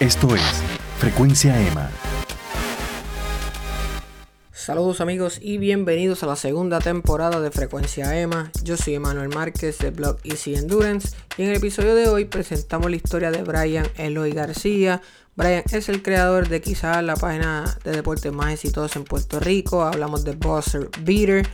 Esto es Frecuencia Emma. Saludos amigos y bienvenidos a la segunda temporada de Frecuencia EMA. Yo soy Emanuel Márquez del blog Easy Endurance y en el episodio de hoy presentamos la historia de Brian Eloy García. Brian es el creador de quizás la página de deportes más exitosa en Puerto Rico. Hablamos de Buzzer Beater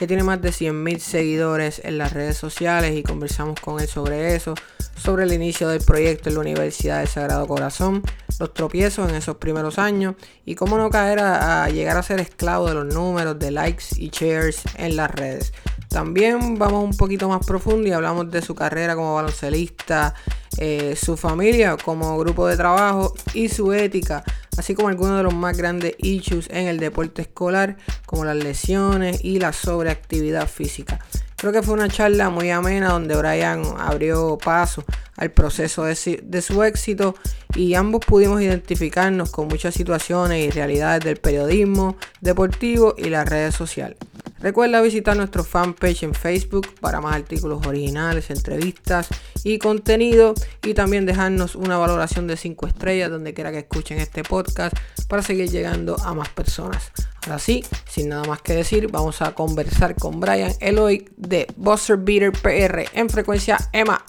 que tiene más de 100.000 seguidores en las redes sociales y conversamos con él sobre eso, sobre el inicio del proyecto en la Universidad del Sagrado Corazón, los tropiezos en esos primeros años y cómo no caer a, llegar a ser esclavo de los números de likes y shares en las redes. También vamos un poquito más profundo y hablamos de su carrera como baloncelista, eh, su familia como grupo de trabajo y su ética, así como algunos de los más grandes issues en el deporte escolar, como las lesiones y la sobreactividad física. Creo que fue una charla muy amena donde Brian abrió paso al proceso de, de, su éxito y ambos pudimos identificarnos con muchas situaciones y realidades del periodismo deportivo y las redes sociales. Recuerda visitar nuestro fanpage en Facebook para más artículos originales, entrevistas y contenido y también dejarnos una valoración de 5 estrellas donde quiera que escuchen este podcast para seguir llegando a más personas. Ahora sí, sin nada más que decir, vamos a conversar con Brian Eloy de Buster Beater PR en frecuencia EMA.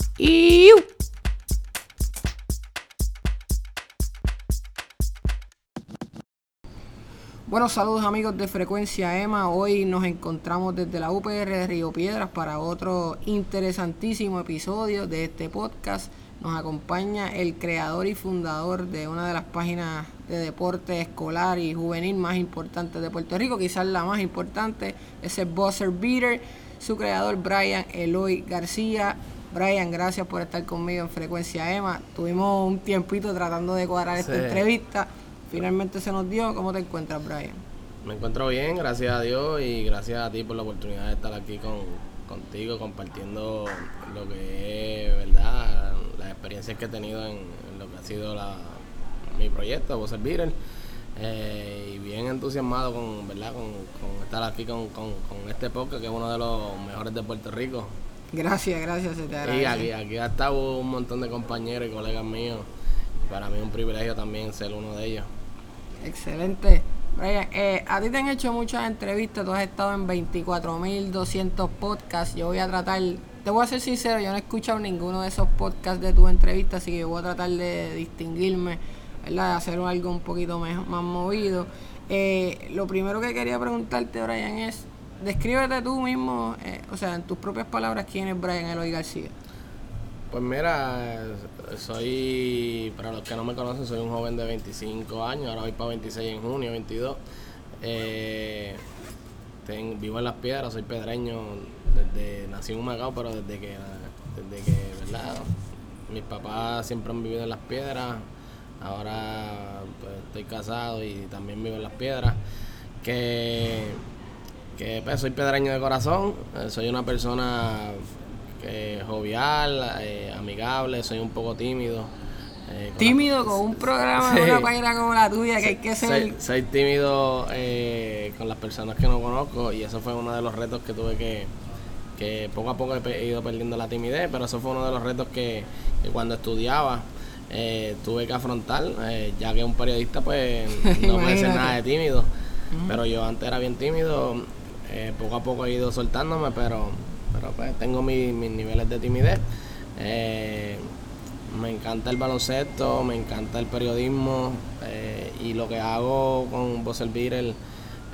Bueno, saludos amigos de Frecuencia EMA. Hoy nos encontramos desde la UPR de Río Piedras para otro interesantísimo episodio de este podcast. Nos acompaña el creador y fundador de una de las páginas de deporte escolar y juvenil más importantes de Puerto Rico, quizás la más importante, es el Buzzer Beater. Su creador, Brian Eloy García. Brian, gracias por estar conmigo en Frecuencia EMA. Tuvimos un tiempito tratando de cuadrar esta entrevista finalmente se nos dio. ¿Cómo te encuentras, Brian? Me encuentro bien, gracias a Dios y gracias a ti por la oportunidad de estar aquí con, contigo compartiendo lo que es, ¿verdad? Las experiencias que he tenido en, lo que ha sido la, mi proyecto, Vos Beater. Eh, y bien entusiasmado con, ¿verdad? Con, estar aquí con, este podcast que es uno de los mejores de Puerto Rico. Gracias, gracias, se te agradece. Y aquí, aquí ha estado un montón de compañeros y colegas míos. Para mí es un privilegio también ser uno de ellos. Excelente. Brian, eh, a ti te han hecho muchas entrevistas, tú has estado en 24.200 podcasts. Yo voy a tratar, te voy a ser sincero, yo no he escuchado ninguno de esos podcasts de tu entrevista, así que voy a tratar de distinguirme, ¿verdad? De hacer algo un poquito más, más movido. Eh, lo primero que quería preguntarte, Brian, es, descríbete tú mismo, eh, o sea, en tus propias palabras, quién es Brian Eloy García. Pues mira, soy, para los que no me conocen, soy un joven de 25 años, ahora voy para 26 en junio, 22. Eh, vivo en Las Piedras, soy pedreño, desde nací en Humacao, pero desde que, desde que, ¿verdad? Mis papás siempre han vivido en Las Piedras, ahora pues, estoy casado y también vivo en Las Piedras. Que, que pues, soy pedreño de corazón, eh, soy una persona eh, jovial, eh, amigable, soy un poco tímido. Eh, tímido con un programa de una página como la tuya, que hay que ser. Soy, tímido con las personas que no conozco y eso fue uno de los retos que tuve que. que poco a poco he ido perdiendo la timidez, pero eso fue uno de los retos que, cuando estudiaba. tuve que afrontar, ya que un periodista pues no puede ser nada de tímido, pero yo antes era bien tímido, poco a poco he ido soltándome, pero pero pues tengo mis, niveles de timidez. Eh, me encanta el baloncesto, me encanta el periodismo eh, y lo que hago con Buzzer Beater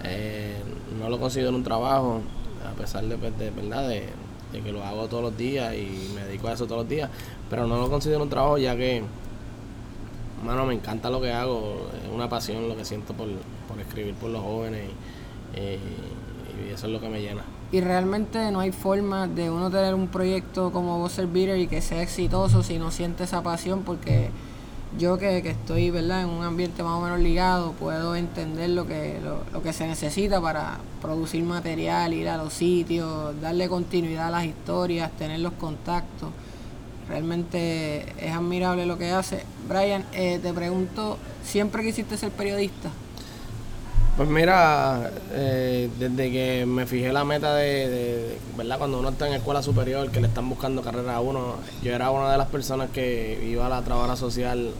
eh, no lo considero un trabajo, a pesar de, pues, verdad de, que lo hago todos los días y me dedico a eso todos los días, pero no lo considero un trabajo ya que, mano, me encanta lo que hago, es una pasión lo que siento por, escribir por los jóvenes y eso es lo que me llena y realmente no hay forma de uno tener un proyecto como Buzzer Beater y que sea exitoso si no siente esa pasión porque yo que, estoy ¿verdad? en un ambiente más o menos ligado puedo entender lo que, lo, que se necesita para producir material, ir a los sitios, darle continuidad a las historias, tener los contactos. Realmente es admirable lo que hace. Brian, eh, te pregunto, ¿siempre quisiste ser periodista? Pues mira, eh, desde que me fijé la meta de, ¿verdad? Cuando uno está en escuela superior, que le están buscando carrera a uno, yo era una de las personas que iba a la trabajadora social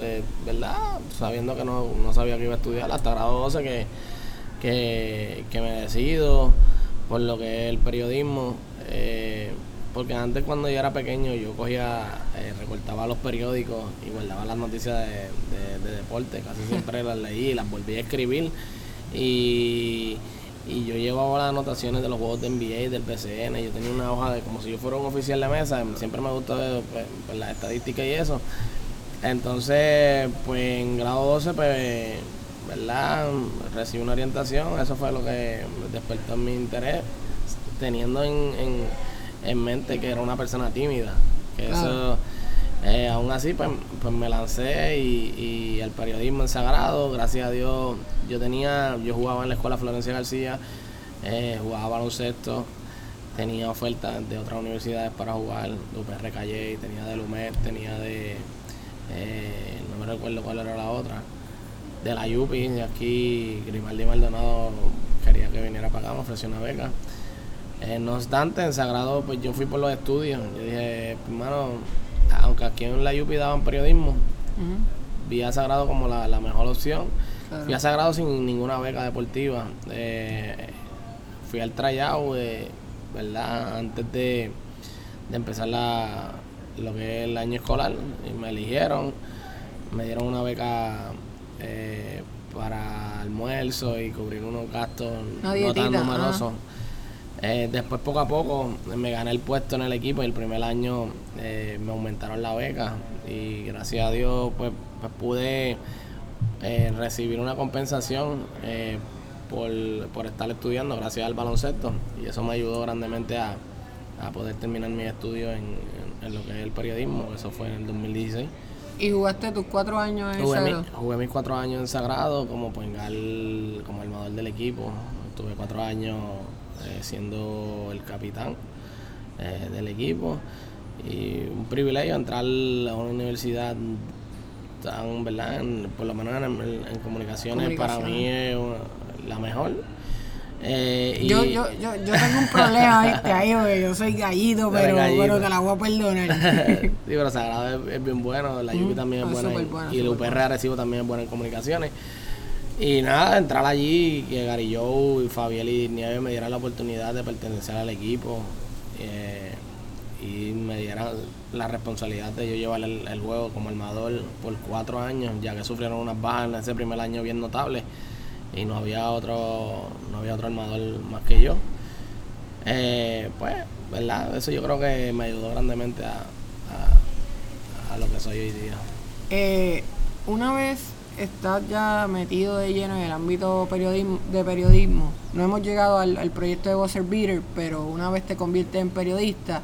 eh, ¿verdad? Sabiendo que no, no, sabía que iba a estudiar hasta grado 12 que, que, que me decido por lo que es el periodismo. Eh, porque antes cuando yo era pequeño yo cogía, eh, recortaba los periódicos y guardaba las noticias de, de, deporte, casi siempre las leí y las volví a escribir. Y, y yo llevaba las anotaciones de los juegos de NBA, del PCN, yo tenía una hoja de como si yo fuera un oficial de mesa, siempre me gustó pues, pues, las estadísticas y eso. Entonces, pues en grado 12, pues, ¿verdad? Recibí una orientación, eso fue lo que despertó mi interés, teniendo en en mente que era una persona tímida. Que eso, eh, aún así, pues, pues me lancé y, el periodismo en sagrado, gracias a Dios, yo tenía, yo jugaba en la escuela Florencia García, eh, jugaba baloncesto, tenía ofertas de otras universidades para jugar, de UPR Calle, tenía de Lumet, tenía de, eh, no me recuerdo cuál era la otra, de la Yupi, y aquí Grimaldi Maldonado quería que viniera para acá, me ofreció una beca. Eh, no obstante, en Sagrado, pues yo fui por los estudios. Yo dije, hermano, aunque aquí en la UPI daban periodismo, vi a Sagrado como la, mejor opción. Fui a Sagrado sin ninguna beca deportiva. Eh, fui al tryout, eh, ¿verdad? Antes de, empezar la, lo que es el año escolar. Y me eligieron. Me dieron una beca para almuerzo y cubrir unos gastos no tan numerosos. Eh, después poco a poco me gané el puesto en el equipo y el primer año eh, me aumentaron la beca y gracias a Dios pues, pues pude eh, recibir una compensación por, estar estudiando gracias al baloncesto y eso me ayudó grandemente a, poder terminar mi estudio en, lo que es el periodismo, eso fue en el 2016. ¿Y jugaste tus cuatro años en jugué Sagrado? jugué mis cuatro años en Sagrado como poingal, como armador del equipo. Tuve cuatro años eh, siendo el capitán eh, del equipo. Y un privilegio entrar a una universidad tan, ¿verdad? por lo menos en, comunicaciones, para mí es la mejor. Eh, yo, yo, yo, yo, tengo un problema, ¿viste? Ahí, yo soy gallito, pero, pero te la voy a perdonar. sí, pero Sagrado es, bien bueno, la Yupi también es, buena, y el UPR Arecibo también es bueno en comunicaciones. Y nada, entrar allí, que Gary Joe y Fabiel y Nieves me dieran la oportunidad de pertenecer al equipo eh, y me dieran la responsabilidad de yo llevar el, juego como armador por cuatro años, ya que sufrieron unas bajas en ese primer año bien notables y no había otro, no había otro armador más que yo. Eh, pues, ¿verdad? Eso yo creo que me ayudó grandemente a, a, lo que soy hoy día. Eh, una vez estás ya metido de lleno en el ámbito periodismo, de periodismo. No hemos llegado al, proyecto de Buzzer Beater, pero una vez te conviertes en periodista,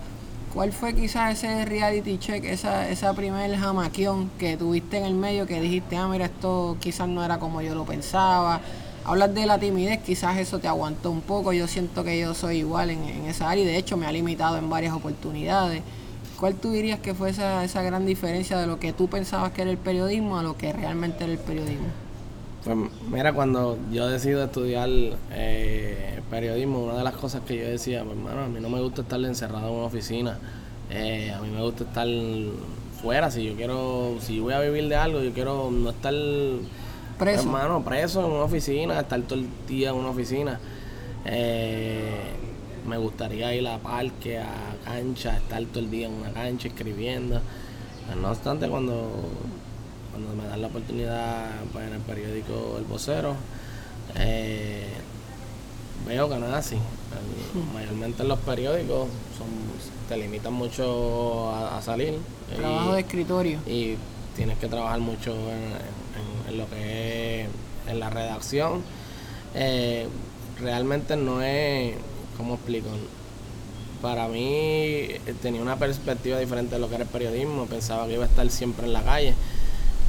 ¿cuál fue quizás ese reality check, esa, esa primer jamaquión que tuviste en el medio que dijiste, ah, mira, esto quizás no era como yo lo pensaba? Hablas de la timidez, quizás eso te aguantó un poco. Yo siento que yo soy igual en, en esa área y de hecho me ha limitado en varias oportunidades. ¿Cuál tú dirías que fue esa, esa gran diferencia de lo que tú pensabas que era el periodismo a lo que realmente era el periodismo? Pues mira, cuando yo decido estudiar eh, periodismo, una de las cosas que yo decía, pues hermano, a mí no me gusta estar encerrado en una oficina, eh, a mí me gusta estar fuera, si yo quiero, si voy a vivir de algo, yo quiero no estar preso, hermano, preso en una oficina, estar todo el día en una oficina. Eh, me gustaría ir a parque, a cancha, estar todo el día en una cancha escribiendo. no obstante, cuando, cuando me dan la oportunidad pues, en el periódico El Vocero, eh, veo que no es así. Mayormente en los periódicos son, te limitan mucho a, salir. Trabajo de escritorio. Y tienes que trabajar mucho en, lo que es en la redacción. Eh, realmente no es ¿cómo explico? Para mí eh, tenía una perspectiva diferente de lo que era el periodismo, pensaba que iba a estar siempre en la calle.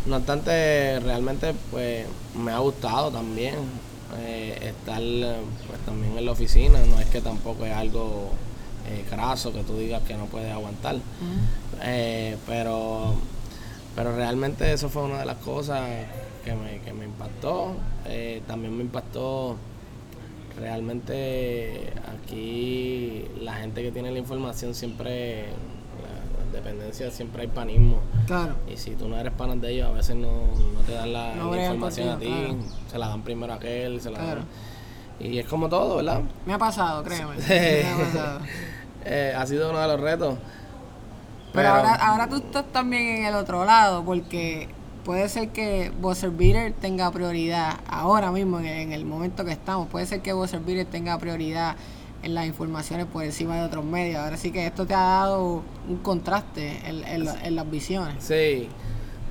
No obstante, realmente pues me ha gustado también eh, estar pues, también en la oficina, no es que tampoco es algo eh, craso que tú digas que no puedes aguantar, pero, pero realmente eso fue una de las cosas que me, que me impactó. también me impactó realmente aquí la gente que tiene la información siempre dependencias siempre hay panismo. Claro. Y si tú no eres panas de ellos, a veces no, no te dan la, No la información contigo, a ti. claro. Se la dan primero a aquel, se la Claro. dan. Y es como todo, ¿verdad? Me ha pasado, créeme. Sí. Me ha pasado. Eh, ha sido uno de los retos. Pero, ahora, ahora tú estás también en el otro lado, porque puede ser que Buzzer Beater tenga prioridad ahora mismo, en el, en el momento que estamos. Puede ser que Buzzer Beater tenga prioridad en las informaciones por encima de otros medios. Ahora sí que esto te ha dado un contraste en, en la- en las visiones. Sí.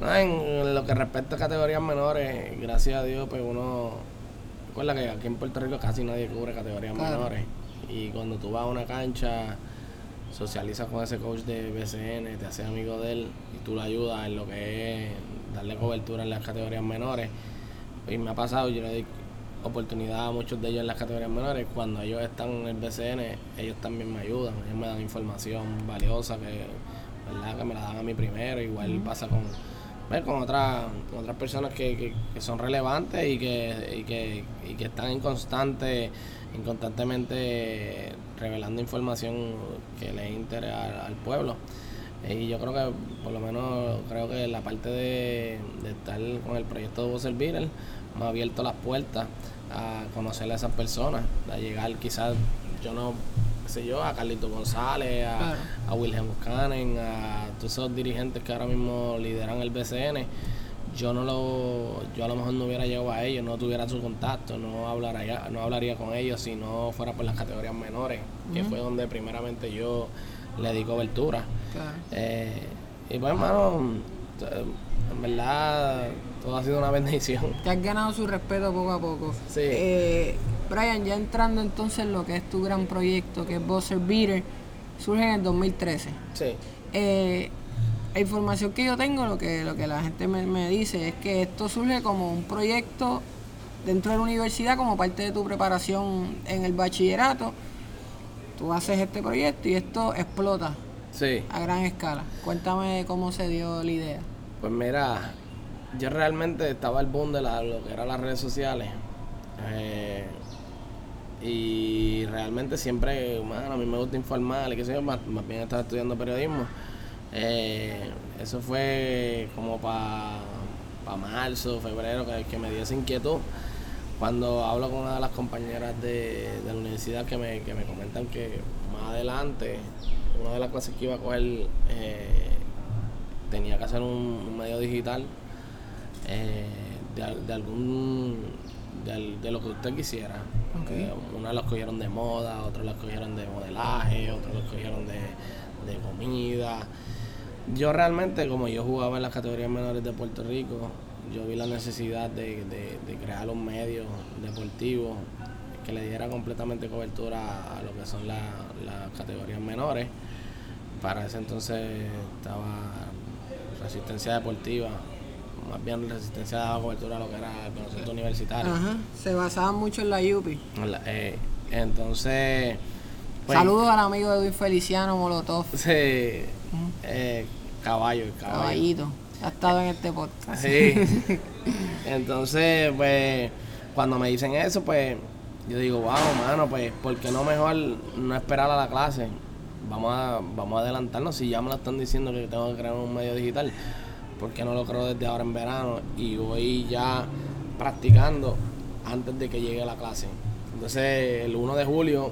No, en lo que respecta a categorías menores, gracias a Dios, pues uno. Recuerda que aquí en Puerto Rico casi nadie cubre categorías Claro. menores. Y cuando tú vas a una cancha, socializas con ese coach de BCN, te haces amigo de él y tú lo ayudas en lo que es darle cobertura en las categorías menores. Y me ha pasado, yo le doy oportunidad a muchos de ellos en las categorías menores. Cuando ellos están en el BCN, ellos también me ayudan, ellos me dan información valiosa que, ¿verdad? que me la dan a mí primero. Igual pasa con, ¿ves? con, otras con otras personas que, que- que son relevantes y que, y que, y que están en constante, en constantemente revelando información que le interesa al, al pueblo. Y yo creo que, por lo menos, creo que la parte de, de estar con el proyecto de Beater me ha abierto las puertas a conocer a esas personas, a llegar quizás, yo no, qué sé yo, a Carlito González, a, Claro. a Wilhelm Buchanan, a todos esos dirigentes que ahora mismo lideran el BCN. Yo no lo, yo a lo mejor no hubiera llegado a ellos, no tuviera su contacto, no hablaría, no hablaría con ellos si no fuera por las categorías menores, que fue donde primeramente yo le di cobertura. Claro. Eh, y pues, hermano, eh, en verdad, todo ha sido una bendición. Te has ganado su respeto poco a poco. Sí. Eh, Brian, ya entrando entonces en lo que es tu gran proyecto, que es Buzzer Beater, surge en el 2013. Sí, Eh, la información que yo tengo, lo que, lo que la gente me, me dice, es que esto surge como un proyecto dentro de la universidad, como parte de tu preparación en el bachillerato. Tú haces este proyecto y esto explota sí. a gran escala. Cuéntame cómo se dio la idea. Pues mira, yo realmente estaba al boom de la- lo que eran las redes sociales. Eh, y realmente siempre, mano, a mí me gusta informar y qué sé yo, más, más bien estaba estudiando periodismo. Eh, eso fue como para marzo, febrero, que, que me dio esa inquietud. Cuando hablo con una de las compañeras de, de la universidad que me, que me comentan que más adelante, una de las clases que iba a coger eh, tenía que hacer un, un medio digital eh, de, de algún de, lo que usted quisiera. Ok. Eh, unas las cogieron de moda, otros las cogieron de modelaje, otros las cogieron de, de comida. Yo realmente, como yo jugaba en las categorías menores de Puerto Rico, yo vi la necesidad de, de- de crear un medio deportivo que le diera completamente cobertura a lo que son la- las categorías menores. Para ese entonces estaba Resistencia Deportiva, más bien Resistencia daba cobertura a lo que era el baloncesto universitario. Ajá. Se basaba mucho en la UPI. La- eh, entonces, pues, Saludos al amigo Edwin Feliciano Molotov, sí, eh, caballo, caballo. caballito. Ha estado en este podcast. Sí. Entonces, pues, cuando me dicen eso, pues, yo digo, wow, mano, pues, ¿por qué no mejor no esperar a la clase? Vamos a, vamos a adelantarnos. Si ya me lo están diciendo que tengo que crear un medio digital, ¿por qué no lo creo desde ahora en verano? Y voy ya practicando antes de que llegue la clase. Entonces, el 1 de julio,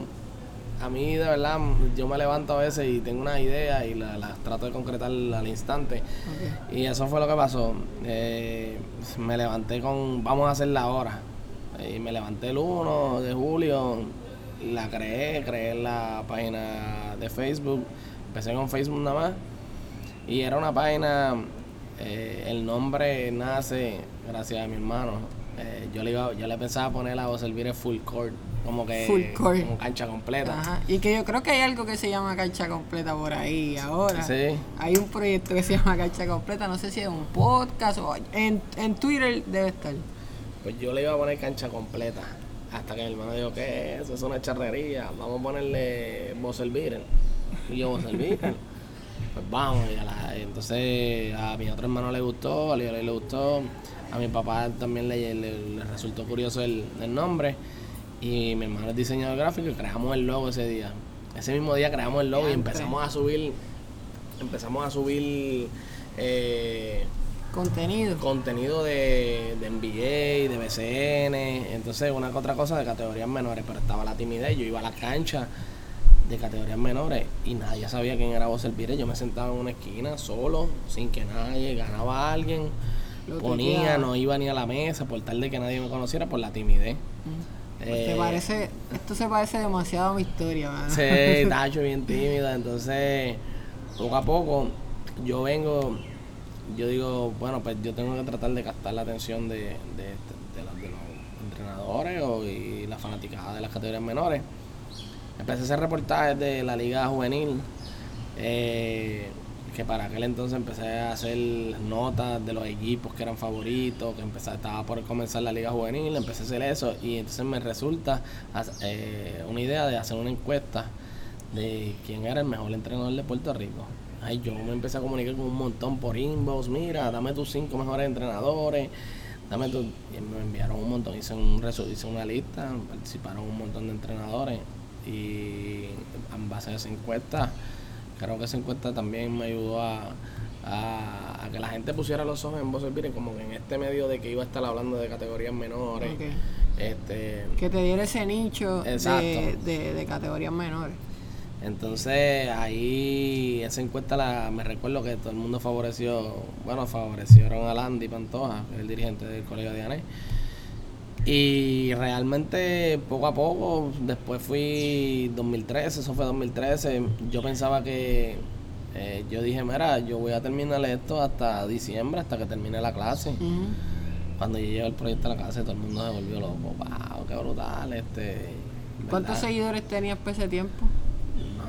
a mí de verdad, yo me levanto a veces y tengo una idea y la- las trato de concretar al instante. Y eso fue lo que pasó. Eh, me levanté con, vamos a hacerla ahora. Y me levanté el 1 de julio, la creé, creé la página de Facebook. Empecé con Facebook nada más. Y era una página, eh, el nombre nace gracias a mi hermano. Eh, yo, le iba, yo le pensaba poner a servir full court, como que Full court. como cancha completa. Ajá. Y que yo creo que hay algo que se llama cancha completa por ahí ahora. Sí. Hay un proyecto que se llama cancha completa, no sé si es un podcast o en, en Twitter debe estar. Pues yo le iba a poner cancha completa. Hasta que mi hermano dijo, ¿qué es eso? Es una charrería. Vamos a ponerle Beater. Y yo, Beater. Pues vamos. Y a la- entonces a mi otro hermano le gustó, a Leo le gustó. A mi papá también le, le- le resultó curioso el, el nombre. Y mi hermano es diseñador gráfico y creamos el logo ese día. Ese mismo día creamos el logo y empezamos a subir empezamos a subir eh, Contenido. contenido de, de NBA, de BCN, entonces una que otra cosa de categorías menores, pero estaba la timidez, yo iba a la cancha de categorías menores y nadie sabía quién era vos el Pire, yo me sentaba en una esquina solo, sin que nadie, ganaba a alguien, Lo ponía, no iba ni a la mesa por tal de que nadie me conociera por la timidez. Pues Eh, te parece, esto se parece demasiado a mi historia, mano. Sí, tacho bien tímida. Entonces, poco a poco, yo vengo, yo digo, bueno, pues yo tengo que tratar de captar la atención de, de, los, entrenadores o, y la fanaticada de las categorías menores. Empecé a hacer reportajes de la liga juvenil, eh, que para aquel entonces empecé a hacer notas de los equipos que eran favoritos, que empecé, estaba por comenzar la liga juvenil, empecé a hacer eso y entonces me resulta eh, una idea de hacer una encuesta de quién era el mejor entrenador de Puerto Rico. Ay, yo me empecé a comunicar con un montón por inbox, mira, dame tus cinco mejores entrenadores, dame tu... Y me enviaron un montón, hice, un resu- hice una lista, participaron un montón de entrenadores. Y en base a esa encuesta, creo que esa encuesta también me ayudó a, a, a que la gente pusiera los ojos en Voz Pire, como que en este medio de que iba a estar hablando de categorías menores, este Que te diera ese nicho de, de categorías menores. Entonces ahí esa encuesta la, me recuerdo que todo el mundo favoreció, bueno, favorecieron a Landy Pantoja, el dirigente del colegio de Ané. Y realmente poco a poco, después fui 2013, eso fue 2013, yo pensaba que, eh, yo dije, mira, yo voy a terminar esto hasta diciembre, hasta que termine la clase. Cuando yo llegué al proyecto a la clase, todo el mundo se volvió loco, wow, qué brutal, este... ¿Cuántos ¿verdad? seguidores tenías para ese tiempo?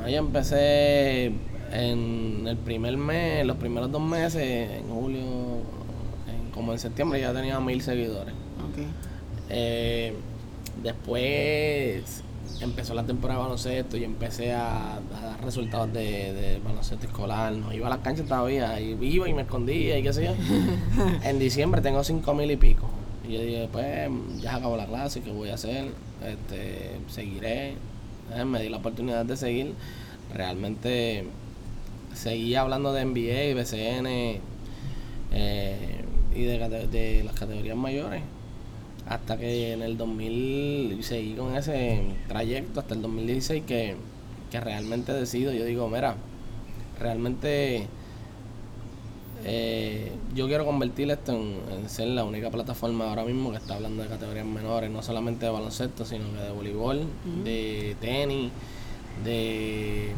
Yo empecé en el primer mes, los primeros dos meses, en julio, en- como en septiembre ya tenía mil seguidores. Eh, después empezó la temporada de baloncesto y empecé a, a dar resultados de, de baloncesto escolar. No iba a las canchas todavía, y iba y me escondía y qué sé yo. en diciembre tengo cinco mil y pico. Y yo dije, pues ya se acabó la clase, ¿qué voy a hacer? Este, seguiré. Eh, me di la oportunidad de seguir. Realmente seguí hablando de NBA BCN eh, y de las categorías mayores hasta que en el 2000 seguí con ese trayecto hasta el 2016 que, que realmente decido, yo digo, mira, realmente eh, yo quiero convertir esto en, en ser la única plataforma ahora mismo que está hablando de categorías menores, no solamente de baloncesto, sino que de voleibol, de tenis, de,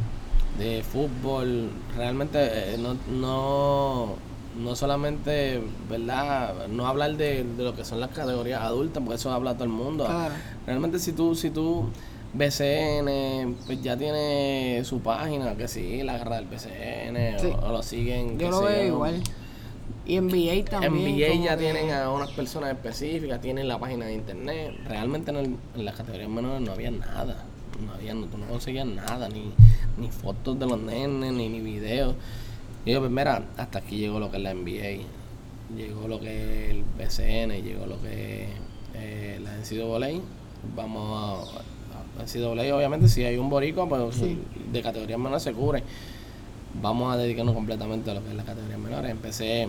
de fútbol. Realmente eh, no, no, no solamente, ¿verdad? No hablar de, de lo que son las categorías adultas, porque eso habla todo el mundo. Claro. Realmente si tú, si tú BCN, pues ya tiene su página, que sí, la garra del BCN, Sí. o, o lo siguen. Yo lo veo igual. Y NBA también. NBA ya que- tienen a unas personas específicas, tienen la página de internet. Realmente en, el- en las categorías menores no había nada. No había, no, tú no conseguías nada, ni, ni fotos de los nenes, ni, ni videos. Y yo, pues mira, hasta aquí llegó lo que es la NBA. Llegó lo que es el BCN, llegó lo que es eh, la NCAA. Vamos a, NCAA, obviamente, si hay un boricua, pues Sí. de categorías menores se cubre. Vamos a dedicarnos completamente a lo que es las categorías menores. Empecé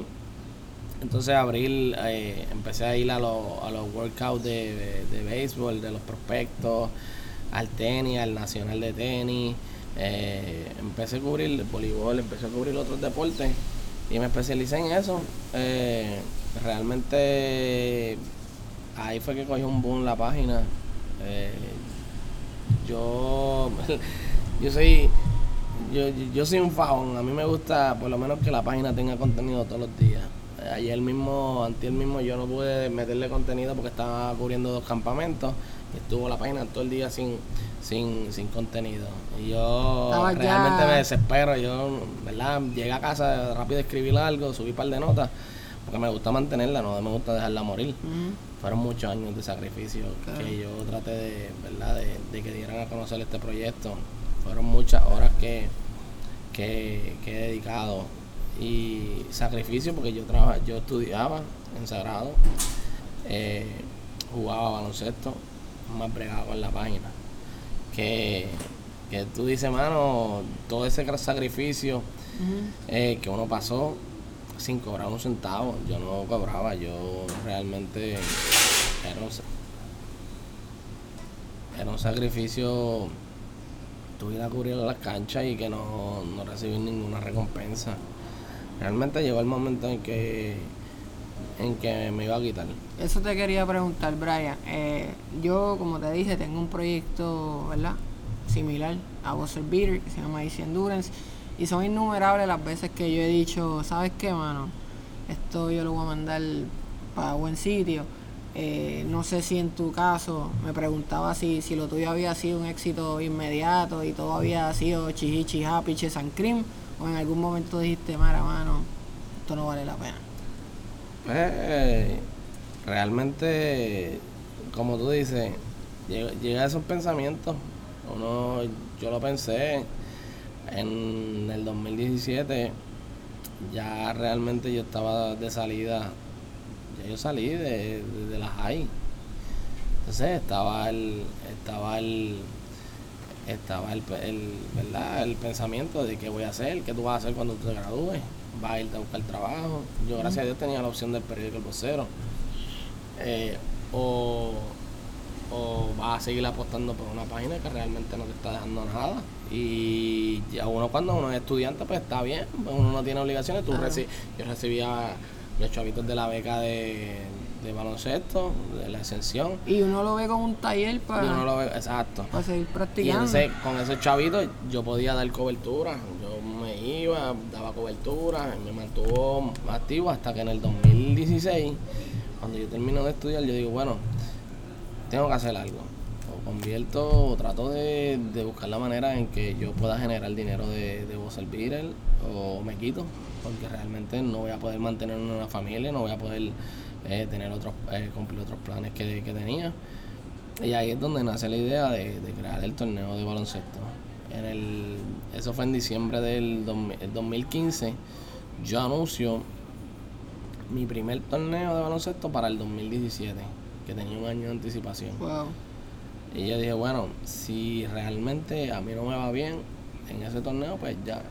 entonces abril eh, empecé a ir a, los- a los workouts de, de, de béisbol, de los prospectos, al tenis, al nacional de tenis. Eh, empecé a cubrir el voleibol, empecé a cubrir otros deportes y me especialicé en eso. Eh, realmente ahí fue que cogió un boom la página. Eh, yo, yo soy yo, yo soy un fajón, a mí me gusta por lo menos que la página tenga contenido todos los días. Ayer mismo, antier mismo, yo no pude meterle contenido porque estaba cubriendo dos campamentos y estuvo la página todo el día sin, sin, sin contenido. Y yo ya- realmente me desespero, yo, ¿verdad? Llegué a casa rápido a escribir algo, subí un par de notas, porque me gusta mantenerla, no me gusta dejarla morir. Fueron muchos años de sacrificio Claro. que yo traté de, ¿verdad? De, de que dieran a conocer este proyecto. Fueron muchas horas que, que, que he dedicado y sacrificio porque yo trabajaba, yo estudiaba en Sagrado, eh, jugaba baloncesto, más bregado con la página. Que, que tú dices, mano, todo ese sacrificio eh, que uno pasó sin cobrar un centavo. Yo no cobraba, yo realmente era un, era un sacrificio tuviera a cubrir las canchas y que no, no recibir ninguna recompensa. Realmente llegó el momento en que en que me iba a quitar. Eso te quería preguntar, Brian. Eh, yo, como te dije, tengo un proyecto, ¿verdad? Similar a Buzzer Beater, que se llama Easy Endurance. Y son innumerables las veces que yo he dicho, ¿sabes qué, mano? Esto yo lo voy a mandar para buen sitio. Eh, no sé si en tu caso me preguntaba si, si lo tuyo había sido un éxito inmediato y todo había sido chihichi, happy, and cream, o en algún momento dijiste, mara, mano, esto no vale la pena. Pues realmente, como tú dices, llega, a esos pensamientos. Uno, yo lo pensé en el 2017, ya realmente yo estaba de salida yo salí de, de, la high. Entonces estaba el, estaba el, estaba el, ¿verdad? el pensamiento de qué voy a hacer, qué tú vas a hacer cuando te gradúes, vas a irte a buscar trabajo. Yo gracias a Dios tenía la opción del periódico El Vocero. Eh, o, o vas a seguir apostando por una página que realmente no te está dejando nada. Y ya uno cuando uno es estudiante pues está bien, pues uno no tiene obligaciones. Tú yo recibía los chavitos de la beca de, baloncesto, de la exención. Y uno lo ve como un taller para. uno lo ve, exacto. Para seguir practicando. Y con esos chavitos yo podía dar cobertura. Yo me iba, daba cobertura, me mantuvo activo hasta que en el 2016, cuando yo termino de estudiar, yo digo, bueno, tengo que hacer algo. O convierto, o trato de, buscar la manera en que yo pueda generar dinero de, de Beatle, o me quito porque realmente no voy a poder mantener una familia, no voy a poder eh, tener otros, eh, cumplir otros planes que, tenía. Y ahí es donde nace la idea de, crear el torneo de baloncesto. En el, eso fue en diciembre del 2015. Yo anuncio mi primer torneo de baloncesto para el 2017, que tenía un año de anticipación. Y yo dije, bueno, si realmente a mí no me va bien en ese torneo, pues ya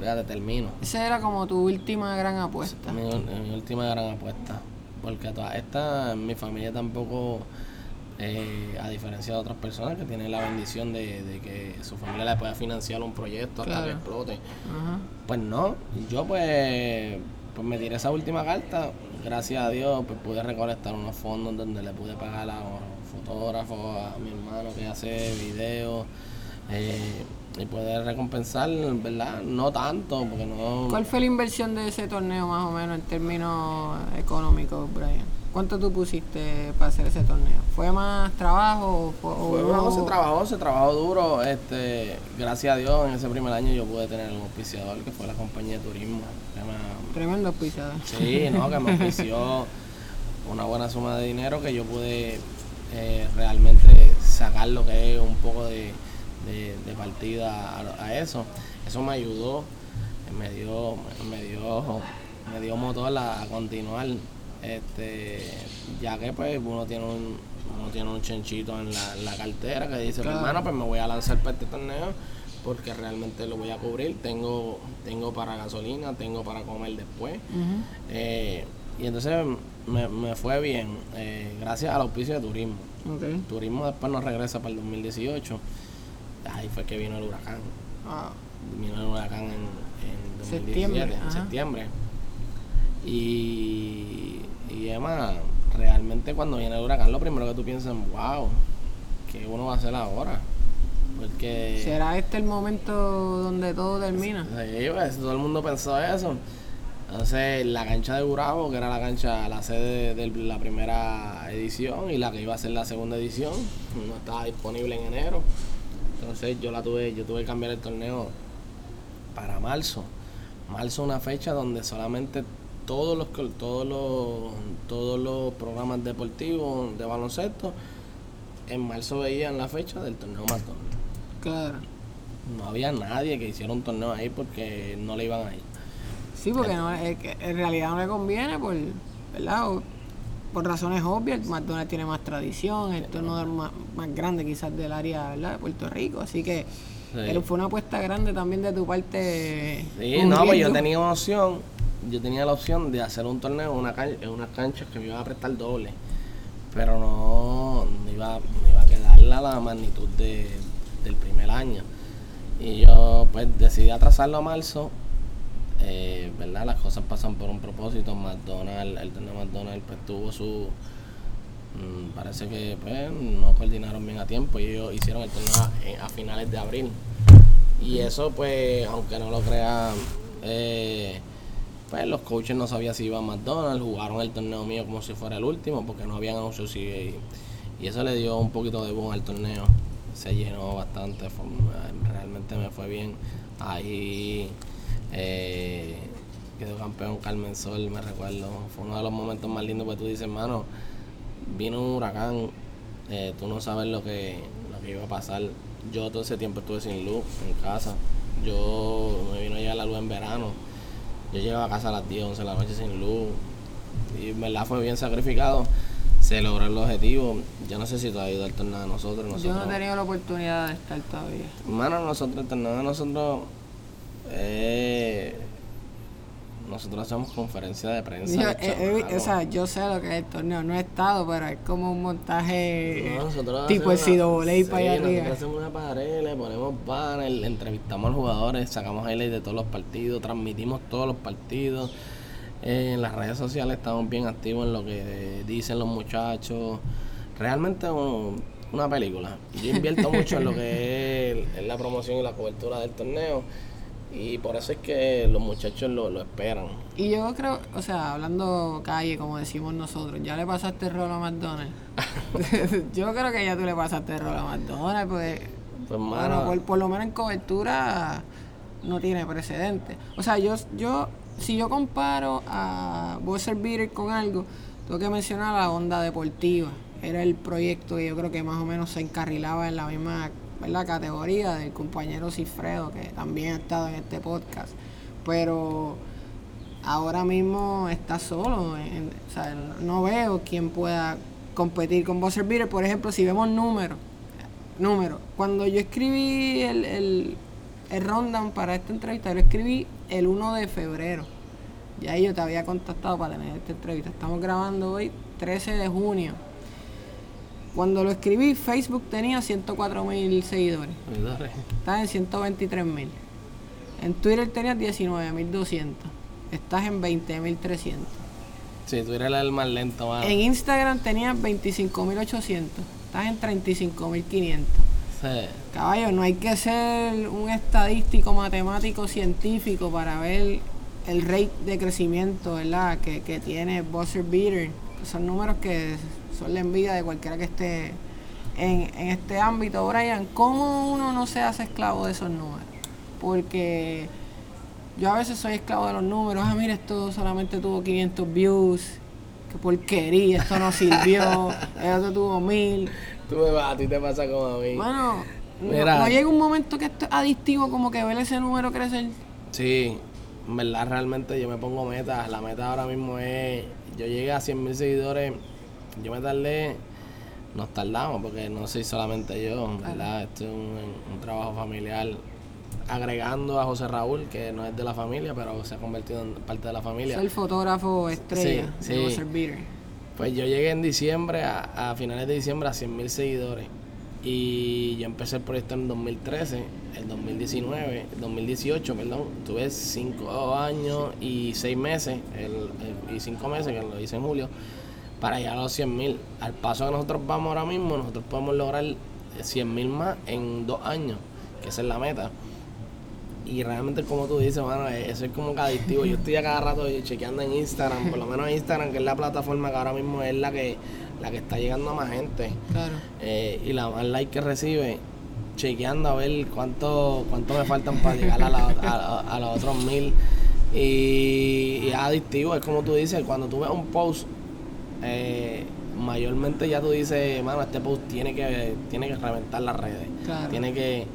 te termino. Esa era como tu última gran apuesta. Mi, mi última gran apuesta. Porque todas estas, mi familia tampoco, eh, a diferencia de otras personas que tienen la bendición de, que su familia le pueda financiar un proyecto hasta que explote. Pues no, yo pues, pues me tiré esa última carta. Gracias a Dios, pues pude recolectar unos fondos donde le pude pagar a fotógrafos, a mi hermano que hace videos. Eh, y poder recompensar, ¿verdad? No tanto, porque no... ¿Cuál fue la inversión de ese torneo más o menos en términos económicos, Brian? ¿Cuánto tú pusiste para hacer ese torneo? ¿Fue más trabajo? O, se trabajó, se trabajó duro. Este, gracias a Dios, en ese primer año yo pude tener un auspiciador que fue la compañía de turismo. Tremendo auspiciador. Sí, ¿no? que me auspició una buena suma de dinero que yo pude eh, realmente sacar lo que es un poco de de, partida a, eso. Eso me ayudó, me dio, me dio, me dio motor a, continuar. Este, ya que pues uno tiene un, uno tiene un chenchito en la, cartera que dice, pues, hermano, pues me voy a lanzar para este torneo porque realmente lo voy a cubrir. Tengo, tengo para gasolina, tengo para comer después. Eh, y entonces me, fue bien, eh, gracias al auspicio de turismo. Turismo después nos regresa para el 2018 ahí fue que vino el huracán. Ah. Vino el huracán en, en septiembre, en septiembre. Y, y además, realmente cuando viene el huracán, lo primero que tú piensas es, wow, ¿qué uno va a hacer ahora? Porque... ¿Será este el momento donde todo termina? Sí, pues, todo el mundo pensó eso. Entonces, la cancha de Burabo, que era la cancha, la sede de la primera edición y la que iba a ser la segunda edición, no estaba disponible en enero. Entonces yo la tuve, yo tuve que cambiar el torneo para marzo. Marzo una fecha donde solamente todos los todos los todos los programas deportivos de baloncesto en marzo veían la fecha del torneo Matón. Claro. No había nadie que hiciera un torneo ahí porque no le iban a ir. Sí, porque no, en realidad no le conviene por, ¿verdad? por razones obvias, McDonald's tiene más tradición, esto es más, más grande quizás del área de Puerto Rico, así que fue una apuesta grande también de tu parte. Sí, no, pues yo tenía una opción, yo tenía la opción de hacer un torneo en una, en una cancha que me iba a prestar doble, pero no, no, iba, iba a quedar la magnitud de, del primer año. Y yo pues decidí atrasarlo a marzo, eh, ¿verdad? Las cosas pasan por un propósito, McDonald's, el torneo McDonald's pues tuvo su Mm, parece que pues, no coordinaron bien a tiempo y ellos hicieron el torneo a, finales de abril. Y eso, pues, aunque no lo crean, eh, pues los coaches no sabían si iba a McDonald's, jugaron el torneo mío como si fuera el último porque no habían anuncios y, y eso le dio un poquito de boom al torneo. Se llenó bastante, realmente me fue bien. Ahí eh, quedó campeón Carmen Sol, me recuerdo. Fue uno de los momentos más lindos porque tú dices, hermano, vino un huracán, eh, tú no sabes lo que, lo que iba a pasar. Yo todo ese tiempo estuve sin luz en casa. Yo me vino a llegar la luz en verano. Yo llegaba a casa a las 10, 11 de la noche sin luz. Y en verdad fue bien sacrificado. Se logró el objetivo. Yo no sé si has ido al tornado de nosotros, nosotros. Yo no he tenido la oportunidad de estar todavía. Hermano, nosotros, el tornado de nosotros. Eh, nosotros hacemos conferencia de prensa. Yo, eh, o sea, yo sé lo que es el torneo, no he estado, pero es como un montaje tipo el Sido Voley para allá arriba. Hacemos una pared, le ponemos banner, entrevistamos a los jugadores, sacamos highlights de todos los partidos, transmitimos todos los partidos. Eh, en las redes sociales estamos bien activos en lo que dicen los muchachos. Realmente una película. Yo invierto mucho en lo que es la promoción y la cobertura del torneo y por eso es que los muchachos lo, lo esperan. Y yo creo, o sea, hablando calle, como decimos nosotros, ¿ya le pasaste el rol a McDonald's? yo creo que ya tú le pasaste el rol a McDonald's, porque, pues, bueno, por, por, lo menos en cobertura no tiene precedente. O sea, yo, yo si yo comparo a Buzzer Beater con algo, tengo que mencionar la onda deportiva. Era el proyecto que yo creo que más o menos se encarrilaba en la misma la categoría del compañero Cifredo, que también ha estado en este podcast. Pero ahora mismo está solo. sea, no veo quién pueda competir con Buzzer Beater. Por ejemplo, si vemos números. Números. Cuando yo escribí el, el, el rundown para esta entrevista, lo escribí el 1 de febrero. Ya yo te había contactado para tener esta entrevista. Estamos grabando hoy 13 de junio. Cuando lo escribí, Facebook tenía 104 mil seguidores. Estás en 123 mil. En Twitter tenías 19 mil 200. Estás en 20 mil 300. Sí, Twitter era el más lento. En Instagram tenías 25 mil 800. Estás en 35 mil 500. Sí. Caballo, no hay que ser un estadístico, matemático, científico para ver el rate de crecimiento, ¿verdad? Que, que tiene Buzzer Beater. Son números que son la envidia de cualquiera que esté en, este ámbito. Brian, ¿cómo uno no se hace esclavo de esos números? Porque yo a veces soy esclavo de los números. Ah, mira, esto solamente tuvo 500 views. Qué porquería, esto no sirvió. el otro tuvo 1000. Tú me vas, a ti te pasa como a mí. Bueno, no, llega un momento que esto es adictivo, como que ver ese número crecer. Sí, en verdad, realmente yo me pongo metas. La meta ahora mismo es. Yo llegué a 100 mil seguidores yo me tardé, nos tardamos porque no soy solamente yo, ¿verdad? Esto es un, trabajo familiar agregando a José Raúl, que no es de la familia, pero se ha convertido en parte de la familia. Es el fotógrafo estrella de José Pues yo llegué en diciembre, a, finales de diciembre, a 100 mil seguidores. Y yo empecé el proyecto en 2013, el 2019, el 2018, perdón. Tuve 5 años y 6 meses, el, y 5 meses, que lo hice en julio para llegar a los 100 mil. Al paso que nosotros vamos ahora mismo, nosotros podemos lograr 100 mil más en dos años, que esa es la meta. Y realmente, como tú dices, mano, e-, eso es como que adictivo. Yo estoy a cada rato chequeando en Instagram, por lo menos Instagram, que es la plataforma que ahora mismo es la que, la que está llegando a más gente. Claro. Eh, y la más like que recibe, chequeando a ver cuánto, cuánto me faltan para llegar a, la, a, los otros mil. Y, y, es adictivo, es como tú dices, cuando tú ves un post eh, mayormente ya tú dices, mano, este post tiene que, tiene que reventar las redes. Tiene que.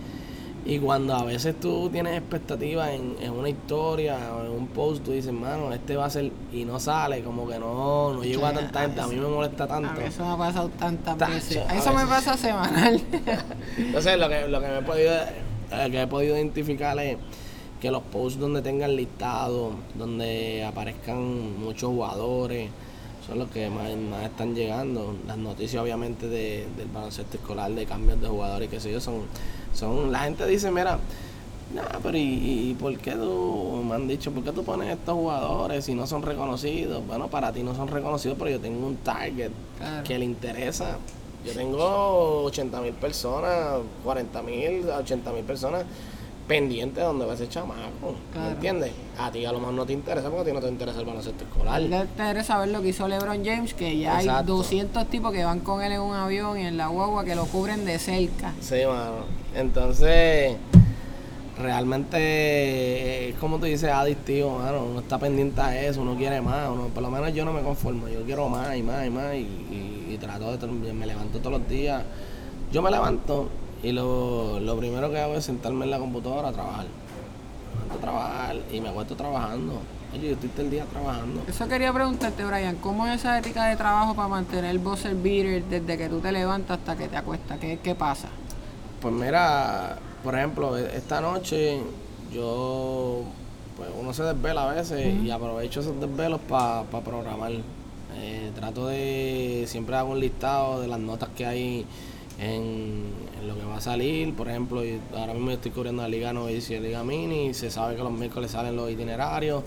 Y cuando a veces tú tienes expectativas en, una historia o en un post, tú dices, mano, este va a ser. Y no sale, como que no, no llegó a tanta gente. A mí me molesta tanto. eso me ha pasado tantas veces. Eso me pasa semanal. Entonces, lo que, lo que me he podido eh, que he podido identificar es que los posts donde tengan listado, donde aparezcan muchos jugadores, son los que más, más están llegando. Las noticias obviamente de, del baloncesto escolar, de cambios de jugadores y qué sé yo, son, son, la gente dice, mira, nah, pero ¿y, y por qué tú, me han dicho, por qué tú pones estos jugadores si no son reconocidos? Bueno, para ti no son reconocidos, pero yo tengo un target Claro. que le interesa. Yo tengo 80 mil personas, 40 mil, 80 mil personas pendientes de donde va ese chamaco. Claro. ¿Me entiendes? A ti a lo mejor no te interesa porque a ti no te interesa el baloncesto escolar. Le interesa ver lo que hizo LeBron James, que ya hay Exacto. 200 tipos que van con él en un avión y en la guagua que lo cubren de cerca. Sí, mano. Entonces, realmente, eh, es como tú dices, adictivo, mano. Uno está pendiente a eso, uno quiere más. Uno, por lo menos yo no me conformo. Yo quiero más y más y más. Y, y- y trato de. Me levanto todos los días. Yo me levanto y lo, lo primero que hago es sentarme en la computadora a trabajar. Me levanto a trabajar y me acuesto trabajando. Oye, yo estoy todo el día trabajando. Eso quería preguntarte, Brian, ¿cómo es esa ética de trabajo para mantener el buzzer beater desde que tú te levantas hasta que te acuestas? ¿Qué, qué pasa? Pues mira, por ejemplo, e- esta noche yo, pues uno se desvela a veces y aprovecho esos desvelos para programar. Eh, trato de, siempre hago un listado de las notas que hay en, en lo que va a salir. Por ejemplo, ahora mismo estoy cubriendo la Liga Novicia y la Liga Mini. Se sabe que los miércoles salen los itinerarios,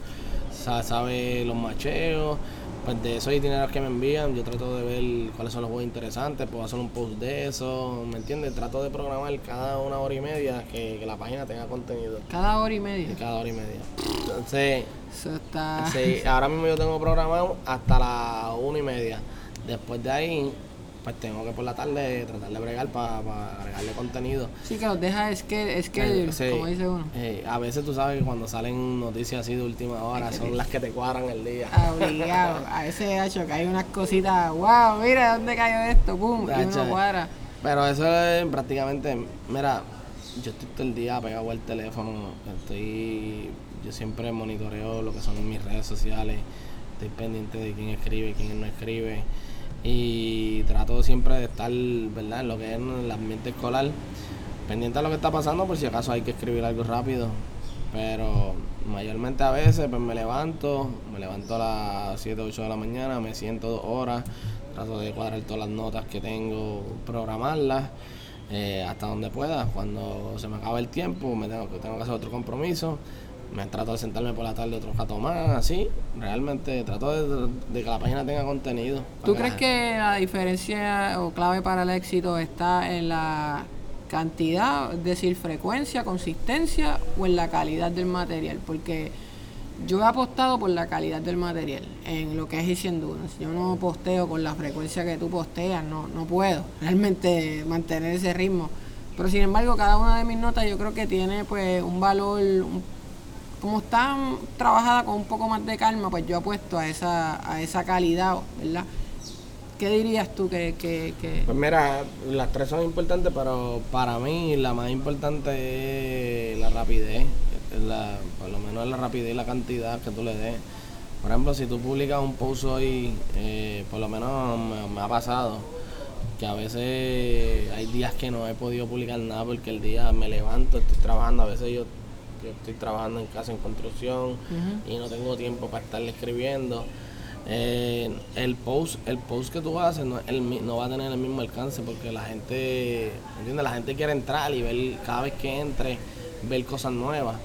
se sabe los macheos. Pues de esos itinerarios que me envían, yo trato de ver cuáles son los juegos interesantes, puedo hacer un post de eso, ¿me entiendes? Trato de programar cada una hora y media que, que la página tenga contenido. Cada hora y media. Cada hora y media. Entonces, Eso está... sí, ahora mismo yo tengo programado hasta las una y media. Después de ahí, pues tengo que por la tarde tratar de bregar para agregarle contenido. Sí, que los deja es que, es que Eh, sí. como dice uno. Eh, a veces tú sabes que cuando salen noticias así de última hora son las que te cuadran el día. Obligado. A veces, hecho que hay unas cositas, wow, mira dónde cayó esto, pum, y uno cuadra. Pero eso es prácticamente, mira, yo estoy todo el día pegado al teléfono, estoy, yo siempre monitoreo lo que son mis redes sociales, estoy pendiente de quién escribe, quién no escribe y trato siempre de estar, ¿verdad?, en lo que es el ambiente escolar, pendiente de lo que está pasando por si acaso hay que escribir algo rápido, pero mayormente a veces pues me levanto, me levanto a las 7, 8 de la mañana, me siento dos horas, trato de cuadrar todas las notas que tengo, programarlas eh, hasta donde pueda. Cuando se me acaba el tiempo, me tengo, tengo que hacer otro compromiso. Me trato de sentarme por la tarde otro rato más, así. Realmente trato de, de que la página tenga contenido. ¿Tú crees que la diferencia o clave para el éxito está en la cantidad, es decir, frecuencia, consistencia o en la calidad del material? Porque yo he apostado por la calidad del material en lo que es Endurance. Yo no posteo con la frecuencia que tú posteas, no, no puedo realmente mantener ese ritmo. Pero sin embargo, cada una de mis notas yo creo que tiene pues un valor, un- como están trabajadas con un poco más de calma, pues yo apuesto a esa, a esa calidad, ¿verdad? ¿Qué dirías tú que, que, que- Pues mira, las tres son importantes, pero para mí la más importante es la rapidez. la- por lo menos la rapidez y la cantidad que tú le des. Por ejemplo, si tú publicas un post hoy, eh, por lo menos me, me ha pasado que a veces hay días que no he podido publicar nada porque el día me levanto, estoy trabajando, a veces yo, yo estoy trabajando en casa en construcción y no tengo tiempo para estarle escribiendo. Eh, el post el post que tú haces no, el no va a tener el mismo alcance porque la gente ¿entiendes? la gente quiere entrar y ver cada vez que entre ver cosas nuevas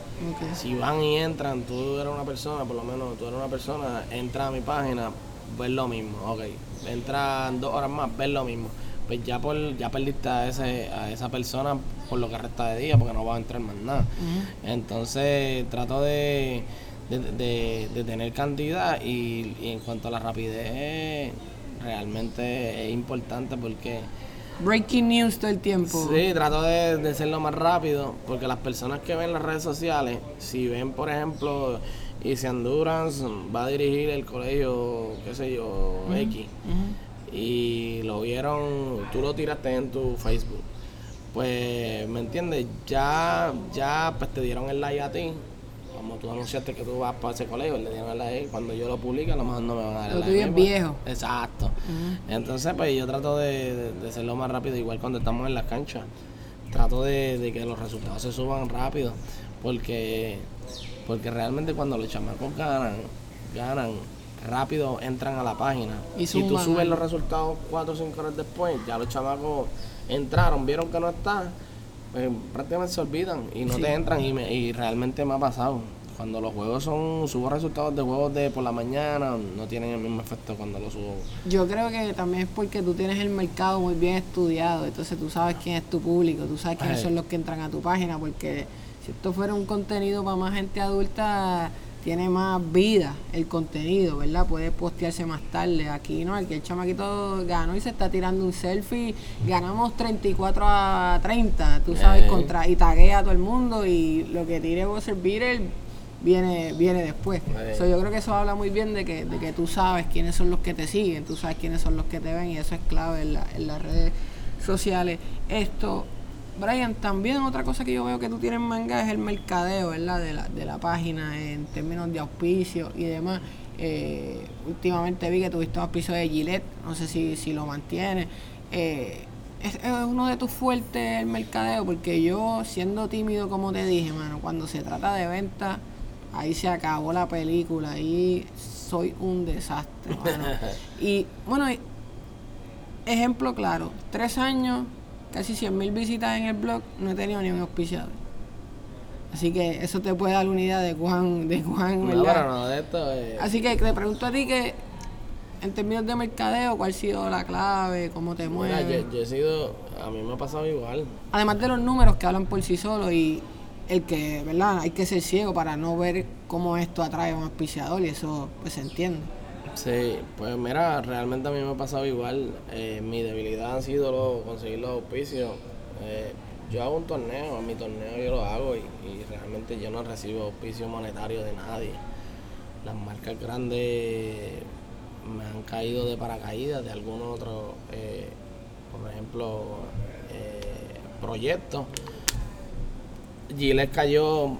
si van y entran tú eres una persona por lo menos tú eres una persona entra a mi página ver lo mismo ok entran dos horas más ver lo mismo pues ya por ya perdiste a ese a esa persona por lo que resta de día porque no va a entrar más nada. Entonces trato de, de, de- de tener cantidad y, y en cuanto a la rapidez, realmente es importante porque Breaking news todo el tiempo. sí, trato de, de ser lo más rápido porque las personas que ven las redes sociales, si ven por ejemplo, Easy Endurance va a dirigir el colegio, qué sé yo, X, y lo vieron, tú lo tiraste en tu Facebook pues, ¿me entiendes? Ya, ya, pues te dieron el like a ti. Como tú anunciaste que tú vas para ese colegio, le dieron el like. Cuando yo lo publique, a lo mejor no me van a dar el like. tuyo es Pues, viejo. Exacto. Entonces, pues yo trato de, de, de hacerlo más rápido, igual cuando estamos en las canchas. trato de, de que los resultados se suban rápido, porque, porque realmente cuando los chamacos ganan, ganan, rápido entran a la página. Y si tú subes los resultados cuatro o cinco horas después, ya los chamacos entraron, vieron que no está, pues, prácticamente se olvidan y no Sí. te entran y, me- y realmente me ha pasado. Cuando los juegos son, subo resultados de juegos de por la mañana, no tienen el mismo efecto cuando los subo. Yo creo que también es porque tú tienes el mercado muy bien estudiado, entonces tú sabes quién es tu público, tú sabes quiénes Ay. son los que entran a tu página, porque si esto fuera un contenido para más gente adulta, tiene más vida el contenido, ¿verdad? Puede postearse más tarde. Aquí no, aquí el chamaquito ganó y se está tirando un selfie, ganamos 34 a 30, tú sabes, Eh. contra y taguea a todo el mundo y lo que tire Buzzer Beater viene, viene después. Eh. So, yo creo que eso habla muy bien de que, de que tú sabes quiénes son los que te siguen, tú sabes quiénes son los que te ven y eso es clave en, la- en las redes sociales. Esto, Brian, también otra cosa que yo veo que tú tienes en manga es el mercadeo, ¿verdad? De la, de la página en términos de auspicio y demás. Eh, últimamente vi que tuviste un auspicio de Gillette, no sé si, si lo mantienes. Eh, es, es uno de tus fuertes el mercadeo, porque yo, siendo tímido, como te dije, mano, cuando se trata de venta, ahí se acabó la película, ahí soy un desastre, mano. Y bueno, ejemplo claro, tres años, casi 100 mil visitas en el blog, no he tenido ni un auspiciador. Así que eso te puede dar una idea de cuán, de cuán, No, ¿verdad? pero no, de esto eh, Así que te pregunto a ti que, en términos de mercadeo, ¿cuál ha sido la clave? ¿Cómo te mira, mueves? yo, yo he sido, a mí me ha pasado igual. Además de los números que hablan por sí solos y el que, ¿verdad? Hay que ser ciego para no ver cómo esto atrae a un auspiciador y eso pues se entiende. Sí, pues mira, realmente a mí me ha pasado igual. Eh, mi debilidad ha sido lo- conseguir los auspicios. Eh, yo hago un torneo, mi torneo yo lo hago y, realmente yo no recibo auspicio monetario de nadie. Las marcas grandes me han caído de paracaídas de algunos otros, eh, por ejemplo, eh, proyectos. Gillette cayó